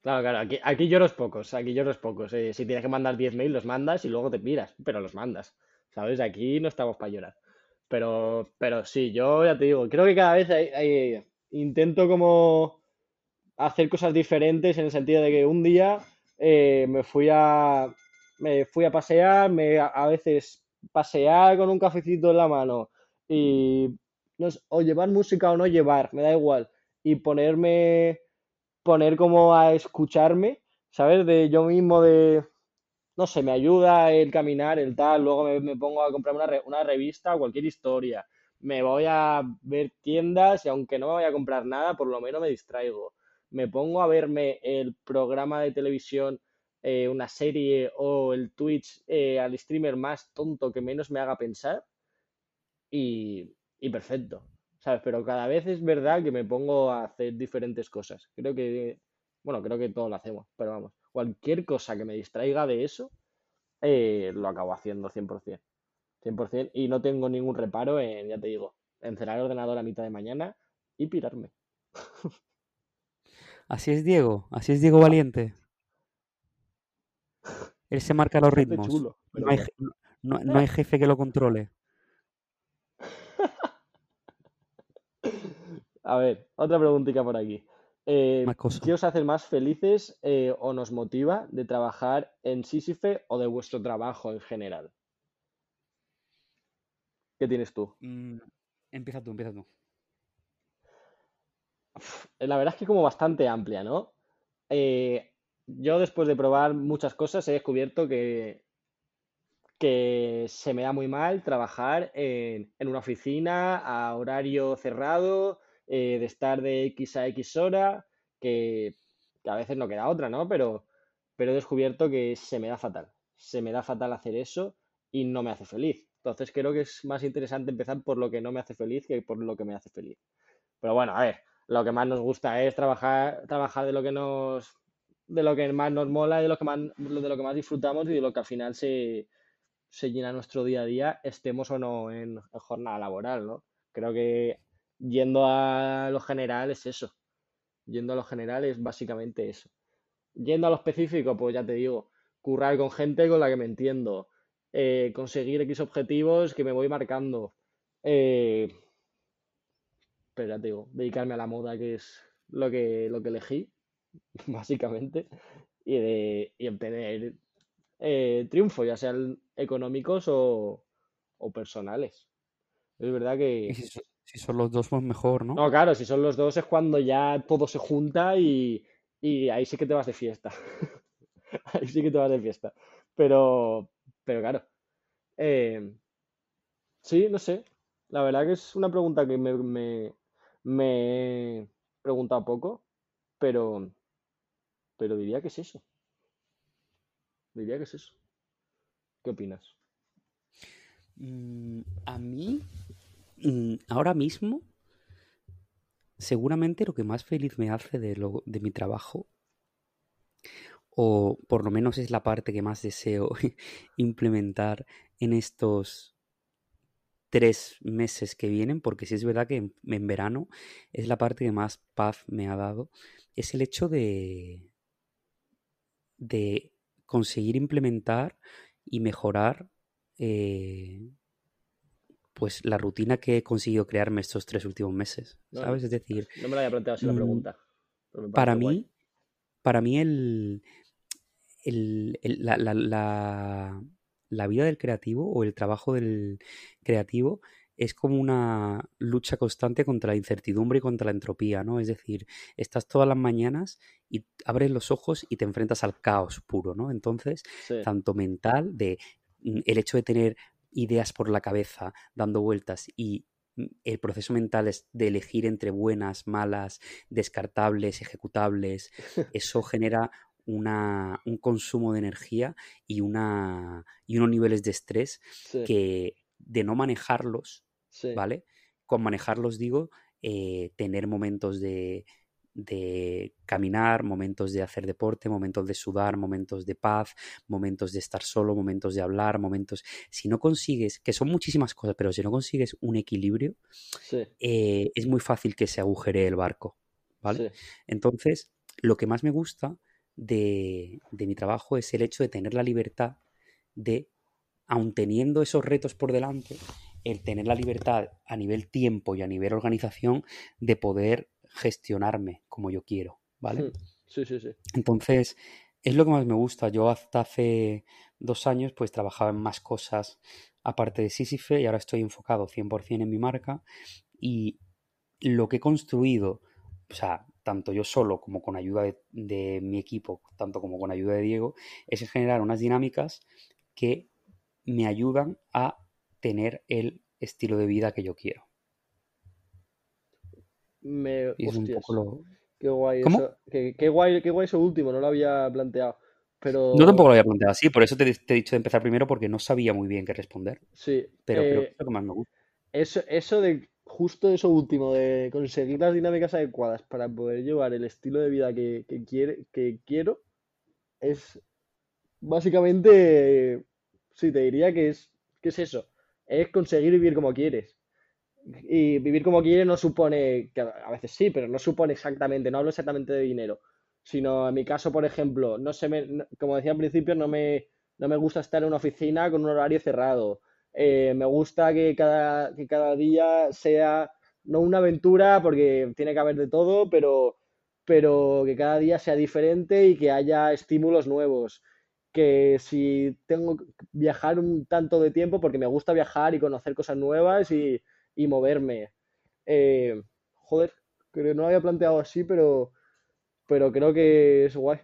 Claro, claro, aquí, aquí lloros pocos, aquí lloros pocos. eh, si tienes que mandar 10 mails, los mandas y luego te miras, pero los mandas. ¿Sabes? Aquí no estamos para llorar. Pero, pero sí, yo ya te digo, creo que cada vez hay- intento como hacer cosas diferentes en el sentido de que un día eh, me fui a me fui a pasear, me a veces pasear con un cafecito en la mano y no sé, o llevar música o no llevar, me da igual, y ponerme poner como a escucharme, ¿sabes? De yo mismo de no sé, me ayuda el caminar, el tal, luego me, me pongo a comprar una, una revista o cualquier historia, me voy a ver tiendas y aunque no me vaya a comprar nada, por lo menos me distraigo. Me pongo a verme el programa de televisión, eh, una serie o el Twitch eh, al streamer más tonto que menos me haga pensar y, perfecto, ¿sabes? Pero cada vez es verdad que me pongo a hacer diferentes cosas. Creo que, bueno, creo que todos lo hacemos, pero vamos, cualquier cosa que me distraiga de eso, eh, lo acabo haciendo 100%. 100% y no tengo ningún reparo en, ya te digo, en cerrar el ordenador a mitad de mañana y pirarme. Así es Diego, así es Diego Valiente. Él se marca los ritmos. chulo, No hay, no, no hay jefe que lo controle. A ver, otra preguntita por aquí. Eh. ¿qué os hace más felices eh, o nos motiva de trabajar en Sísife o de vuestro trabajo en general? ¿Qué tienes tú? Mm, empieza tú, empieza tú. La verdad es que como bastante amplia, ¿no? Eh, yo después de probar muchas cosas he descubierto que, que se me da muy mal trabajar en, una oficina a horario cerrado, eh, de estar de X a X hora, que que a veces no queda otra, ¿no? Pero, pero he descubierto que se me da fatal. Se me da fatal hacer eso y no me hace feliz. Entonces creo que es más interesante empezar por lo que no me hace feliz que por lo que me hace feliz. Pero bueno, a ver, lo que más nos gusta es trabajar, trabajar de lo que nos de lo que más nos mola, de lo que más, de lo que más disfrutamos y de lo que al final se, se llena nuestro día a día, estemos o no en, jornada laboral, ¿no? Creo que yendo a lo general es eso. Yendo a lo general es básicamente eso. Yendo a lo específico, pues ya te digo, currar con gente con la que me entiendo, eh, conseguir X objetivos que me voy marcando. Eh, pero ya te digo, dedicarme a la moda, que es lo que, lo que elegí, básicamente, y, de, y obtener eh, triunfos, ya sean económicos o, personales. Es verdad que... Si son, los dos, pues mejor, ¿no? No, claro, si son los dos es cuando ya todo se junta y, ahí sí que te vas de fiesta. ahí sí que te vas de fiesta. Pero, pero claro. Eh, sí, no sé. La verdad que es una pregunta que me, me he preguntado poco, pero, pero diría que es eso. Diría que es eso. ¿Qué opinas? Mm, a mí, mm, ahora mismo, seguramente lo que más feliz me hace de, lo, de mi trabajo, o por lo menos es la parte que más deseo implementar en estos tres meses que vienen, porque si es verdad que en, verano es la parte que más paz me ha dado, es el hecho de, de conseguir implementar y mejorar eh, pues la rutina que he conseguido crearme estos tres últimos meses, ¿sabes? Es decir... No me la había planteado así la mm, pregunta. Para mí, para mí el, el, la, la vida del creativo o el trabajo del creativo es como una lucha constante contra la incertidumbre y contra la entropía, ¿no? Es decir, estás todas las mañanas y abres los ojos y te enfrentas al caos puro, ¿no? Entonces, tanto mental, de mm, el hecho de tener ideas por la cabeza dando vueltas y mm, el proceso mental es de elegir entre buenas, malas, descartables, ejecutables, eso genera una, un consumo de energía y, una, y unos niveles de estrés que de no manejarlos, ¿vale? Con manejarlos digo, eh, tener momentos de, de caminar, momentos de hacer deporte, momentos de sudar, momentos de paz, momentos de estar solo, momentos de hablar, momentos... Si no consigues, que son muchísimas cosas, pero si no consigues un equilibrio, eh, es muy fácil que se agujere el barco, ¿vale? Entonces, lo que más me gusta de, mi trabajo es el hecho de tener la libertad de, aun teniendo esos retos por delante, el tener la libertad a nivel tiempo y a nivel organización de poder gestionarme como yo quiero, ¿vale? Hmm. Sí, sí, sí. Entonces, es lo que más me gusta. Yo hasta hace dos años pues trabajaba en más cosas aparte de Sísife y ahora estoy enfocado 100% en mi marca y lo que he construido, o sea, tanto yo solo como con ayuda de, mi equipo, tanto como con ayuda de Diego, es generar unas dinámicas que me ayudan a tener el estilo de vida que yo quiero. Me... Qué guay eso. Qué, guay, qué guay eso último, no lo había planteado. Pero... No tampoco lo había planteado así, por eso te, he dicho de empezar primero porque no sabía muy bien qué responder. Sí. Pero creo que es lo que más me gusta. Eso, eso de justo eso último, de conseguir las dinámicas adecuadas para poder llevar el estilo de vida que, quiere, que quiero, es básicamente, sí, te diría que es, que es eso, es conseguir vivir como quieres. Y vivir como quieres no supone, que a veces sí, pero no supone exactamente, no hablo exactamente de dinero, sino en mi caso, por ejemplo, no se me, como decía al principio, no me, no me gusta estar en una oficina con un horario cerrado eh, me gusta que cada, que cada día sea no una aventura, porque tiene que haber de todo, pero, pero que cada día sea diferente y que haya estímulos nuevos. Que si tengo que viajar un tanto de tiempo, porque me gusta viajar y conocer cosas nuevas y, y moverme. Eh, joder, creo que no lo había planteado así, pero, pero creo que es guay.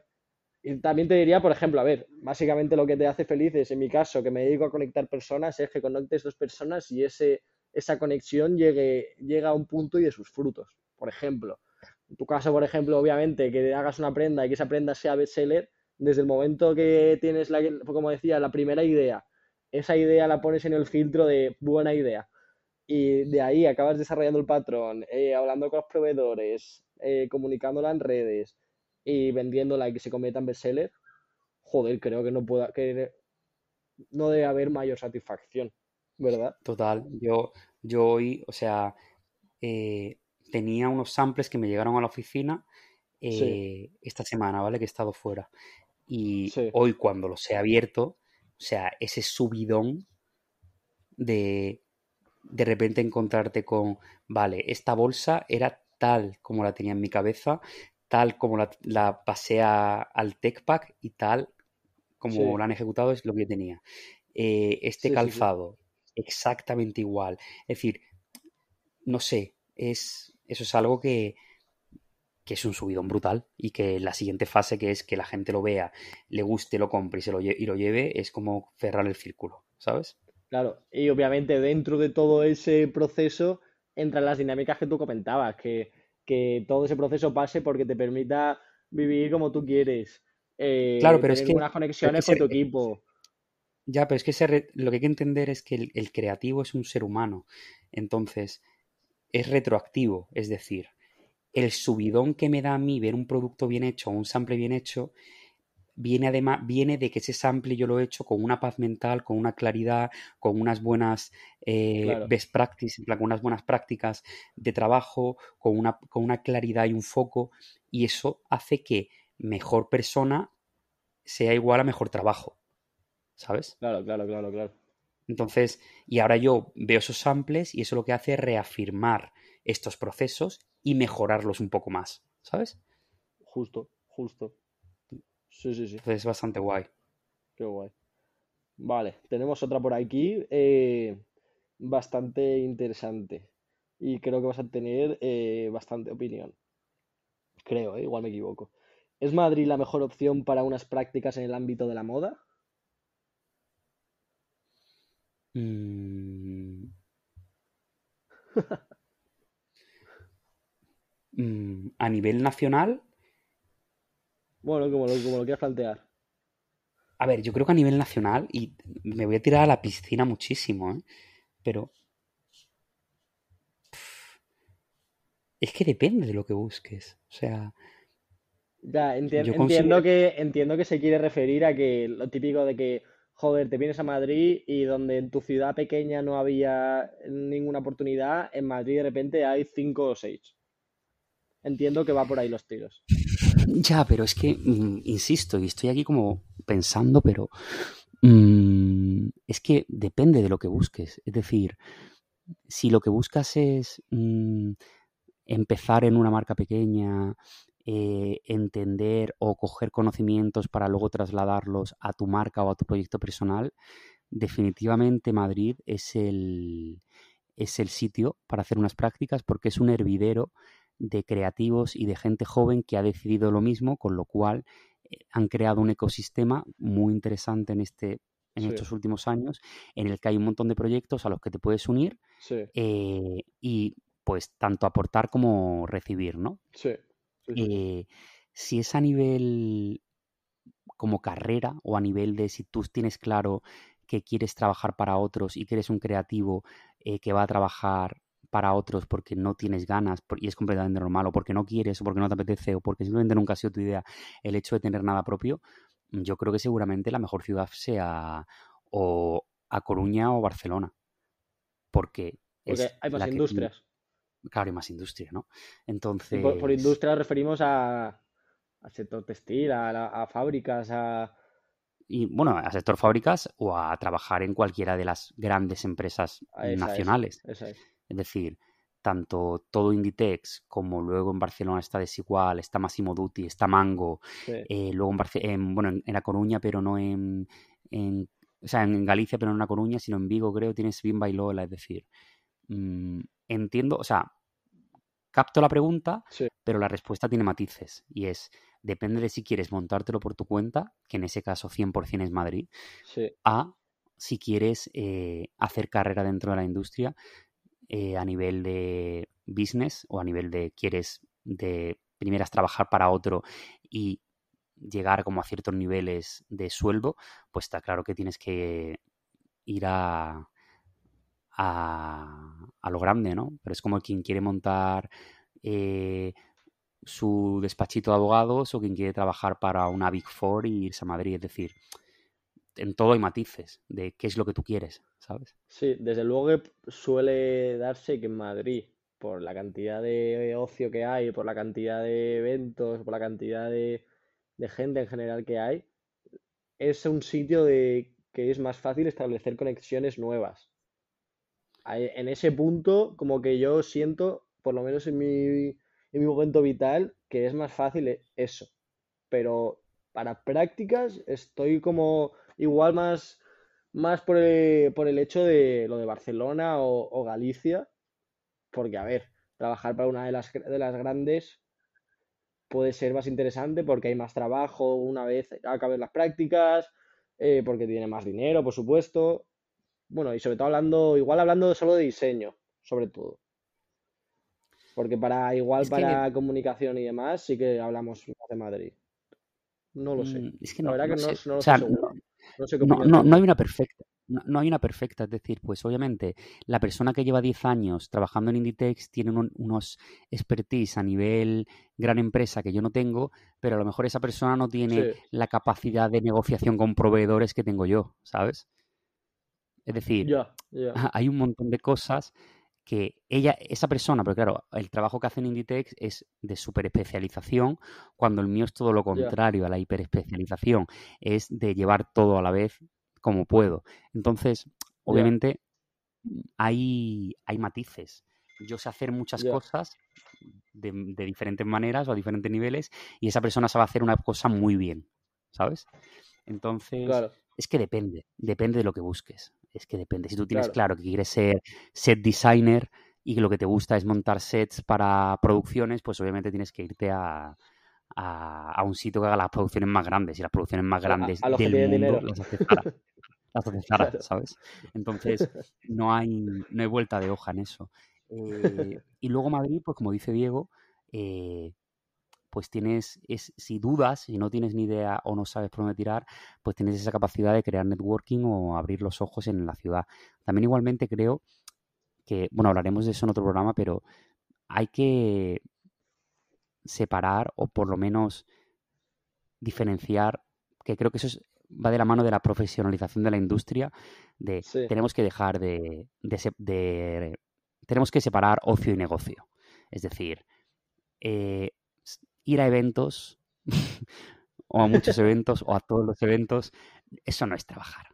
Y también te diría, por ejemplo, a ver, básicamente lo que te hace feliz es, en mi caso, que me dedico a conectar personas, es que conectes dos personas y ese, esa conexión llegue, llega a un punto y de sus frutos. Por ejemplo, En tu caso, por ejemplo, obviamente, que hagas una prenda y que esa prenda sea bestseller, desde el momento que tienes, la, como decía, la primera idea, esa idea la pones en el filtro de buena idea. Y de ahí acabas desarrollando el patrón, eh, hablando con los proveedores, eh, comunicándola en redes y vendiénla y que se convierta en bestseller, joder, creo que no pueda, que no debe haber mayor satisfacción, ¿verdad? Total, yo, yo hoy, o sea, eh, tenía unos samples que me llegaron a la oficina eh, esta semana, ¿vale? Que he estado fuera. Y hoy cuando los he abierto, o sea, ese subidón de de repente encontrarte con, vale, esta bolsa era tal como la tenía en mi cabeza, tal como la, pasé al TechPack y tal como la han ejecutado es lo que tenía. Eh, este calzado, exactamente igual. Es decir, no sé, es, eso es algo que, que es un subidón brutal y que la siguiente fase que es que la gente lo vea, le guste, lo compre y, se lo, y lo lleve es como cerrar el círculo, ¿sabes? Claro, y obviamente dentro de todo ese proceso entran las dinámicas que tú comentabas, que, que todo ese proceso pase porque te permita vivir como tú quieres. Eh, claro, pero es que. unas conexiones con tu equipo. Ya, pero es que lo que hay que entender es que el, creativo es un ser humano. Entonces, es retroactivo. Es decir, el subidón que me da a mí ver un producto bien hecho o un sample bien hecho viene además viene de que ese sample yo lo he hecho con una paz mental, con una claridad, con unas buenas eh, best practices, con unas buenas prácticas de trabajo, con una, con una claridad y un foco, y eso hace que mejor persona sea igual a mejor trabajo. ¿Sabes? Claro, claro, claro, claro. Entonces, y ahora yo veo esos samples y eso lo que hace es reafirmar estos procesos y mejorarlos un poco más, ¿sabes? Justo, justo. Sí, sí, sí. Entonces es bastante guay. Qué guay. Vale, tenemos otra por aquí, eh, bastante interesante. Y creo que vas a tener eh, bastante opinión. Creo, ¿eh? igual me equivoco. ¿Es Madrid la mejor opción para unas prácticas en el ámbito de la moda? Mm. Mm, a nivel nacional. Bueno, como lo, como lo quieras plantear. A ver, yo creo que a nivel nacional, y me voy a tirar a la piscina muchísimo, ¿eh? pero. Es que depende de lo que busques. O sea, ya, entiendo, que, entiendo que se quiere referir a que lo típico de que, joder, te vienes a Madrid y donde en tu ciudad pequeña no había ninguna oportunidad, en Madrid de repente hay cinco o seis. Entiendo que va por ahí los tiros. Ya, pero es que, mm, insisto, y estoy aquí como pensando, pero mm, es que depende de lo que busques. Es decir, si lo que buscas es mm, empezar en una marca pequeña, eh, entender o coger conocimientos para luego trasladarlos a tu marca o a tu proyecto personal, definitivamente Madrid es el, es el sitio para hacer unas prácticas porque es un hervidero de creativos y de gente joven que ha decidido lo mismo, con lo cual eh, han creado un ecosistema muy interesante en este en estos últimos años, en el que hay un montón de proyectos a los que te puedes unir eh, y pues tanto aportar como recibir, ¿no? Sí. Eh, si es a nivel como carrera o a nivel de si tú tienes claro que quieres trabajar para otros y que eres un creativo eh, que va a trabajar para otros porque no tienes ganas y es completamente normal o porque no quieres o porque no te apetece o porque simplemente nunca ha sido tu idea el hecho de tener nada propio, yo creo que seguramente la mejor ciudad sea o a Coruña o Barcelona. Porque, hay más industrias claro, hay más industria, ¿no? Entonces... Por, industria referimos a, al sector textil, a, fábricas, a... Y bueno, a sector fábricas o a trabajar en cualquiera de las grandes empresas nacionales. Es, decir, tanto todo Inditex como luego en Barcelona está Desigual, está Massimo Dutti, está Mango, eh, luego en, bueno, en, La Coruña, pero no en, en, o sea, en Galicia, pero no en La Coruña, sino en Vigo, creo, tienes Bimba y Lola, es decir, mmm, entiendo, o sea, capto la pregunta, pero la respuesta tiene matices y es, depende de si quieres montártelo por tu cuenta, que en ese caso 100% es Madrid, a si quieres eh, hacer carrera dentro de la industria eh, a nivel de business o a nivel de quieres de primeras trabajar para otro y llegar como a ciertos niveles de sueldo, pues está claro que tienes que ir a, a, lo grande, ¿no? Pero es como quien quiere montar eh, su despachito de abogados o quien quiere trabajar para una Big Four y irse a Madrid. Es decir, en todo hay matices de qué es lo que tú quieres, ¿sabes? Sí, desde luego que suele darse que en Madrid, por la cantidad de ocio que hay, por la cantidad de eventos, por la cantidad de, de gente en general que hay, es un sitio de que es más fácil establecer conexiones nuevas. En ese punto, como que yo siento, por lo menos en mi, en mi momento vital, que es más fácil e, eso. Pero para prácticas estoy como igual más, más por, el, por el hecho de lo de Barcelona o, Galicia. Porque, a ver, trabajar para una de las, de las grandes puede ser más interesante porque hay más trabajo una vez acaben las prácticas, eh, porque tiene más dinero, por supuesto. Bueno, y sobre todo hablando, igual hablando solo de diseño, sobre todo. Porque para igual para comunicación y demás sí que hablamos más de Madrid. No lo sé. Mm, es que no, La verdad que no, lo sé no, no, hay una perfecta. No, hay una perfecta, es decir, pues obviamente la persona que lleva 10 años trabajando en Inditex tiene unos expertise a nivel gran empresa que yo no tengo, pero a lo mejor esa persona no tiene la capacidad de negociación con proveedores que tengo yo, ¿sabes? Es decir, hay un montón de cosas que ella, esa persona, pero claro, el trabajo que hace en Inditex es de super especialización, cuando el mío es todo lo contrario a la hiperespecialización, es de llevar todo a la vez como puedo. Entonces, obviamente, hay, hay matices. Yo sé hacer muchas cosas de, diferentes maneras o a diferentes niveles y esa persona sabe hacer una cosa muy bien, ¿sabes? Entonces, es que depende, depende de lo que busques es que depende. Si tú tienes claro, que quieres ser set designer y que lo que te gusta es montar sets para producciones, pues obviamente tienes que irte a, a, un sitio que haga las producciones más grandes. Y las producciones más grandes del mundo las hace Zara. Las hace Zara, ¿sabes? Entonces, no hay, no hay vuelta de hoja en eso. Eh, y luego Madrid, pues como dice Diego, eh, pues tienes, es, si dudas, si no tienes ni idea o no sabes por dónde tirar, pues tienes esa capacidad de crear networking o abrir los ojos en la ciudad. También igualmente creo que, bueno, hablaremos de eso en otro programa, pero hay que separar o por lo menos diferenciar, que creo que eso va de la mano de la profesionalización de la industria, de tenemos que dejar de, de, tenemos que separar ocio y negocio. Es decir, eh, ir a eventos o a muchos eventos o a todos los eventos, eso no es trabajar.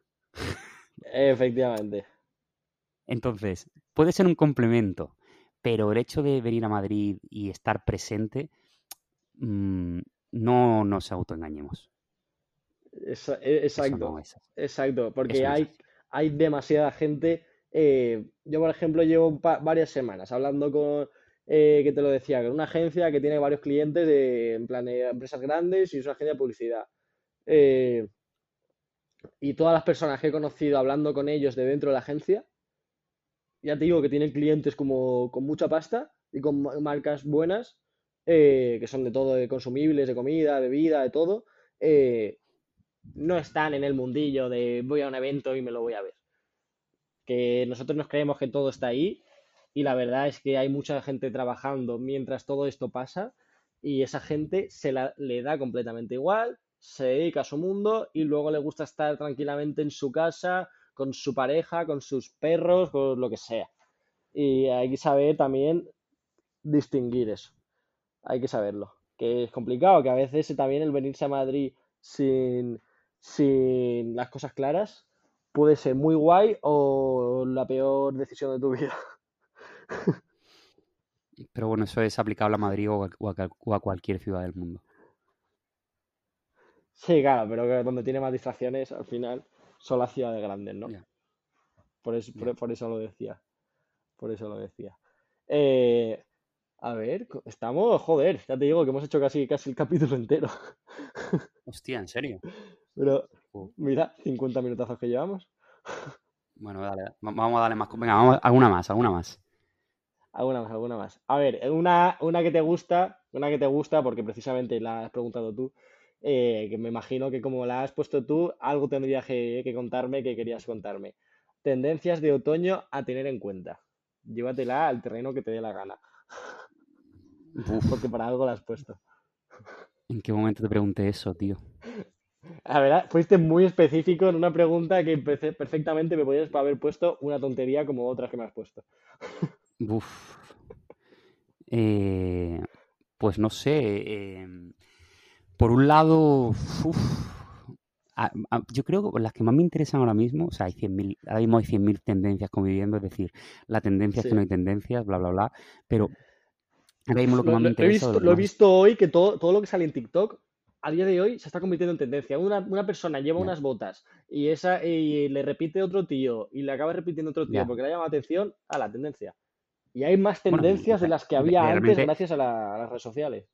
Efectivamente. Entonces, puede ser un complemento, pero el hecho de venir a Madrid y estar presente, mm, no nos autoengañemos. E, exacto, exacto, porque hay, hay demasiada gente. Eh, yo, por ejemplo, llevo varias semanas hablando con, eh, que te lo decía, que es una agencia que tiene varios clientes de, en plan, de empresas grandes y es una agencia de publicidad. Eh, y todas las personas que he conocido hablando con ellos de dentro de la agencia, ya te digo que tienen clientes como con mucha pasta y con marcas buenas, eh, que son de todo, de consumibles, de comida, bebida, de todo, no están en el mundillo de voy a un evento y me lo voy a ver. Que nosotros nos creemos que todo está ahí y la verdad es que hay mucha gente trabajando mientras todo esto pasa y esa gente se la, le da completamente igual, se dedica a su mundo y luego le gusta estar tranquilamente en su casa, con su pareja, con sus perros, con lo que sea. Y hay que saber también distinguir eso. Hay que saberlo. Que es complicado, que a veces también el venirse a Madrid sin, sin las cosas claras puede ser muy guay o la peor decisión de tu vida. Pero bueno, eso es aplicable a Madrid o a, cualquier ciudad del mundo. Sí, claro, pero donde tiene más distracciones al final son las ciudades grandes, ¿no? Por, eso, por, eso lo decía. Por eso lo decía. Eh, a ver, estamos, joder, ya te digo que hemos hecho casi, casi el capítulo entero. Hostia, ¿en serio? Pero, mira, 50 minutazos que llevamos. Bueno, dale, vamos a darle más. Venga, vamos, alguna más, alguna más. Alguna más, alguna más. A ver, una, una que te gusta, una que te gusta, porque precisamente la has preguntado tú, eh, que me imagino que como la has puesto tú, algo tendrías que, que contarme que querías contarme. Tendencias de otoño a tener en cuenta. Llévatela al terreno que te dé la gana. Porque para algo la has puesto. ¿en qué momento te pregunté eso, tío? A ver, fuiste muy específico en una pregunta que perfe- perfectamente me podías haber puesto una tontería como otras que me has puesto. Uf. Eh, pues no sé. em, por un lado, uf, a- a- yo creo que las que más me interesan ahora mismo, o sea, hay 100.000, ahora mismo hay 100.000 tendencias conviviendo, es decir, la tendencia es que no hay tendencias, bla, bla, bla, pero ahora mismo lo que Lo, más me lo- lo he interesa, visto, lo he visto hoy que todo, todo lo que sale en TikTok a día de hoy se está convirtiendo en tendencia. Una, una persona lleva unas botas y esa y le repite otro tío y le acaba repitiendo otro tío porque le llama la atención a la tendencia. Y hay más Bueno, tendencias de las que había antes gracias a, la- a las redes sociales.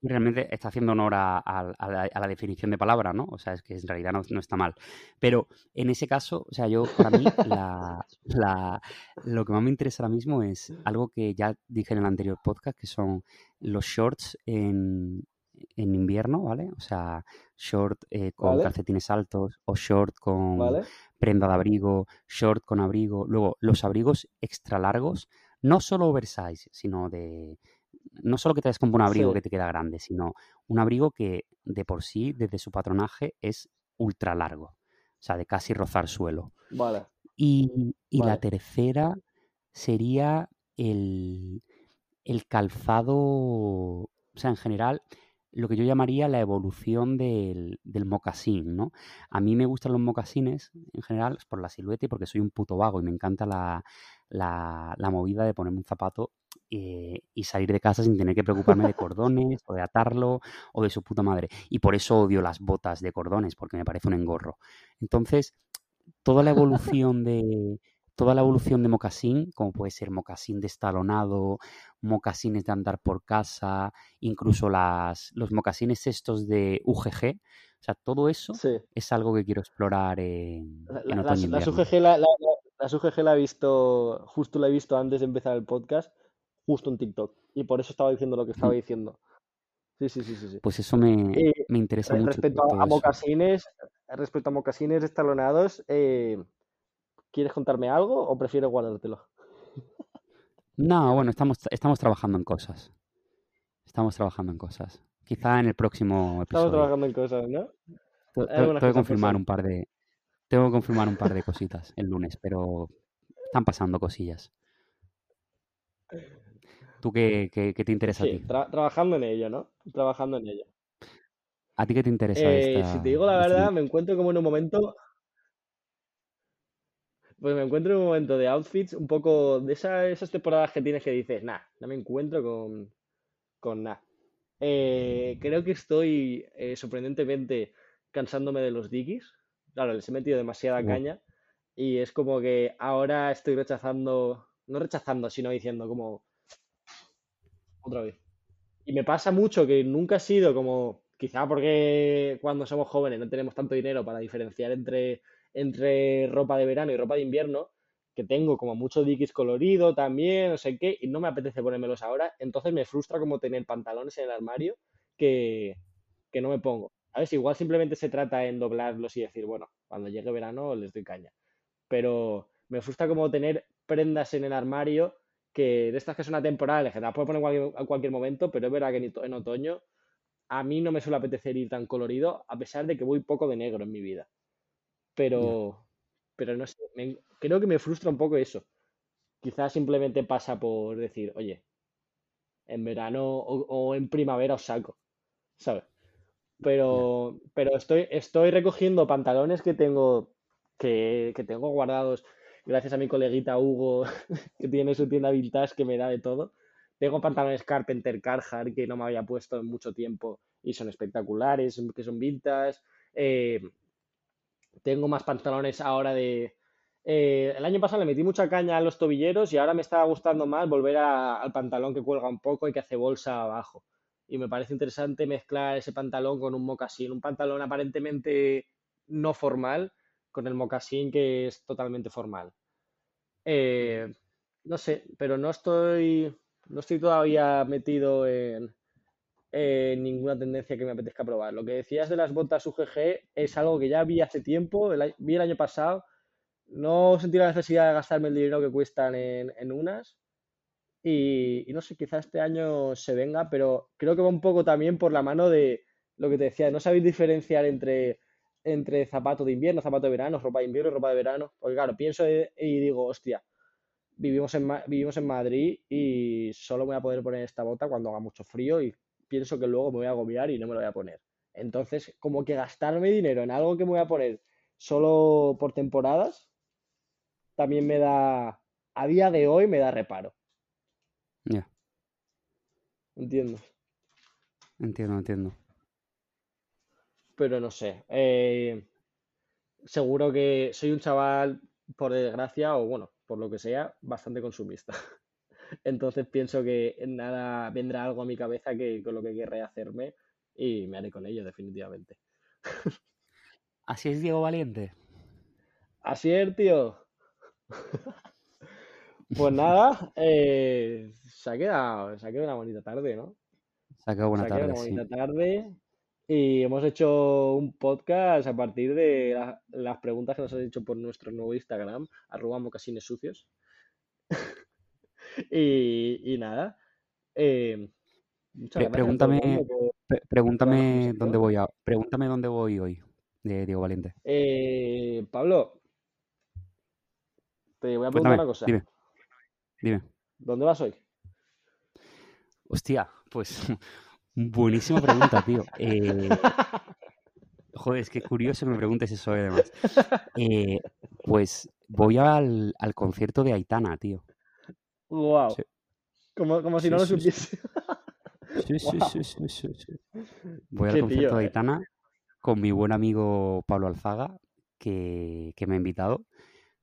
realmente está haciendo honor a, la, a la definición de palabra, ¿no? O sea, es que en realidad no, no está mal. Pero en ese caso, o sea, yo, para mí, la, la- lo que más me interesa ahora mismo es algo que ya dije en el anterior podcast, que son los shorts en, en invierno, ¿vale? O sea, short eh, con ¿Vale? calcetines altos o short con ¿Vale? prenda de abrigo, short con abrigo. Luego, los abrigos extra largos, no solo oversize, sino de... No solo que te como un abrigo Sí, que te queda grande, sino un abrigo que de por sí, desde su patronaje, es ultra largo. O sea, de casi rozar suelo. vale, Y, y la tercera sería el, el calzado, o sea, en general, lo que yo llamaría la evolución del, del mocasín, ¿no? A mí me gustan los mocasines, en general, por la silueta y porque soy un puto vago y me encanta la, la, la movida de ponerme un zapato eh, y salir de casa sin tener que preocuparme de cordones o de atarlo o de su puta madre. Y por eso odio las botas de cordones, porque me parece un engorro. Entonces, toda la evolución de toda la evolución de mocasín, como puede ser mocasín de estalonado, mocasines de andar por casa, incluso las, los mocasines estos de UGG, o sea, todo eso Sí. es algo que quiero explorar en, La, en otoño. UGG la, UGG la he visto, justo la he visto antes de empezar el podcast, justo en TikTok. Y por eso estaba diciendo lo que estaba diciendo. Sí, sí, sí, sí, sí. Pues eso me, Y me interesa re- mucho respecto a, a mocasines, respecto a mocasines estalonados, eh, ¿quieres contarme algo o prefieres guardártelo? No, bueno, estamos, estamos trabajando en cosas. Estamos trabajando en cosas. Quizá en el próximo Estamos episodio. trabajando en cosas, ¿no? Tengo que confirmar un par de, tengo que confirmar un par de cositas el lunes, pero están pasando cosillas. ¿Tú qué, qué- qué te interesa a Sí, ti? tra- trabajando en ello, ¿no? Trabajando en ello. ¿A ti qué te interesa Eh, si te esta digo la verdad, me encuentro como en un momento, pues me encuentro en un momento de outfits un poco de esa- esas temporadas que tienes que dices, nah, no me encuentro con, con nada. Eh, creo que estoy eh, sorprendentemente cansándome de los Dickies. Claro, les he metido demasiada Uh, caña y es como que ahora estoy rechazando, no rechazando, sino diciendo como otra vez. Y me pasa mucho que nunca he sido como, quizá porque cuando somos jóvenes no tenemos tanto dinero para diferenciar entre, entre ropa de verano y ropa de invierno, que tengo como mucho Dickies colorido también, no sé qué, y no me apetece ponérmelos ahora. Entonces me frustra como tener pantalones en el armario que, que no me pongo. ¿Sabes? Igual simplemente se trata en doblarlos y decir, bueno, cuando llegue verano les doy caña. Pero me frustra como tener prendas en el armario que de estas que son atemporales, que las puedes poner en cualquier, a cualquier momento, pero es verdad que en otoño a mí no me suele apetecer ir tan colorido, a pesar de que voy poco de negro en mi vida. Pero, pero no sé, me- creo que me frustra un poco eso. Quizás simplemente pasa por decir, oye, en verano o, o en primavera os saco, ¿sabes? Pero, pero estoy, estoy recogiendo pantalones que tengo, que, que tengo guardados gracias a mi coleguita Hugo, que tiene su tienda vintage que me da de todo. Tengo pantalones Carpenter Carhartt que no me había puesto en mucho tiempo y son espectaculares, que son vintage. Eh, tengo más pantalones ahora de... eh, el año pasado le metí mucha caña a los tobilleros y ahora me está gustando más volver a- al pantalón que cuelga un poco y que hace bolsa abajo. Y me parece interesante mezclar ese pantalón con un mocasín, un pantalón aparentemente no formal, con el mocasín que es totalmente formal. Eh, no sé, pero no estoy, no estoy todavía metido en, en ninguna tendencia que me apetezca probar. Lo que decías de las botas UGG es algo que ya vi hace tiempo, vi el año pasado. No sentí la necesidad de gastarme el dinero que cuestan en, en unas. Y, no sé, quizá este año se venga, pero creo que va un poco también por la mano de lo que te decía, no sabéis diferenciar entre, entre zapato de invierno, zapato de verano, ropa de invierno ropa de verano. Porque claro, pienso y y digo, hostia, vivimos en, vivimos en Madrid y solo voy a poder poner esta bota cuando haga mucho frío y pienso que luego me voy a agobiar y no me lo voy a poner. Entonces, como que gastarme dinero en algo que me voy a poner solo por temporadas, también me da, a día de hoy me da reparo, Ya, ¿entiendes? entiendo, entiendo. Pero no sé, eh, seguro que soy un chaval, por desgracia, o bueno, por lo que sea, bastante consumista. Entonces pienso que nada vendrá algo a mi cabeza que con lo que querré hacerme y me haré con ello, definitivamente. Así es, Diego Valiente. Así es, tío. Pues nada, eh, se ha quedado, se ha quedado una bonita tarde, ¿no? Se ha quedado buena Se ha quedado tarde, una sí. bonita tarde y hemos hecho un podcast a partir de la- las preguntas que nos han hecho por nuestro nuevo Instagram, arroba mocasines sucios. Y, y nada, eh, Pre- pregúntame, pre- pregúntame dónde voy a, pregúntame dónde voy hoy, de Diego Valiente. Eh, Pablo, te voy a preguntar Cuéntame, una cosa. dime, dime. ¿Dónde vas hoy? Hostia, pues buenísima pregunta, tío. Eh, joder, es que curioso que me preguntes eso además. Eh, pues voy al, al concierto de Aitana, tío. Wow, Sí, como, como si sí, no lo supiese. Sí, sí, Wow, sí, sí, sí, sí. Voy al concierto tío, de eh. Aitana con mi buen amigo Pablo Alzaga, que, que me ha invitado.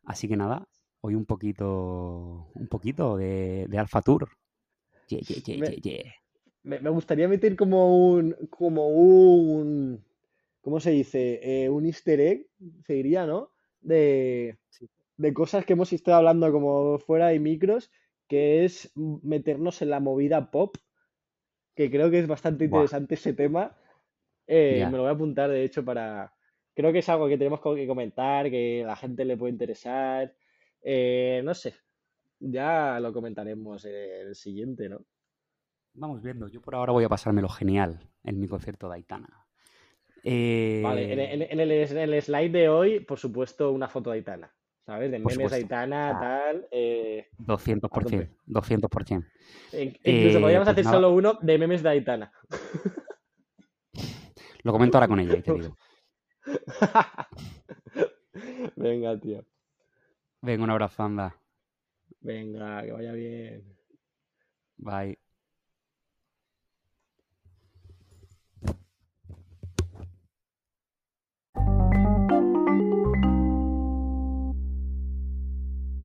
Así que nada, hoy un poquito, un poquito de, de Alfa Tour. Yeah, yeah, yeah, Me, yeah, yeah. me, me gustaría meter como un, como un, ¿cómo se dice? Eh, un easter egg, se diría, ¿no? De, Sí. de cosas que hemos estado hablando como fuera de micros, que es meternos en la movida pop, que creo que es bastante interesante ese tema. Eh, me lo voy a apuntar, de hecho, para... Creo que es algo que tenemos que comentar, que a la gente le puede interesar. Eh, no sé, ya lo comentaremos en el siguiente, ¿no? Vamos viendo. Yo por ahora voy a pasármelo genial en mi concierto de Aitana. Vale, en, Eh, en- en el, en el slide de hoy, por supuesto, una foto de Aitana, ¿sabes? De memes. Aitana, Ah, tal, eh, a tope. 200%, 200%. In- incluso Eh, podríamos pues hacer nada, solo uno de memes de Aitana. lo comento ahora con ella y te digo. Venga, tío. Venga, un abrazo, anda. Venga, que vaya bien. Bye.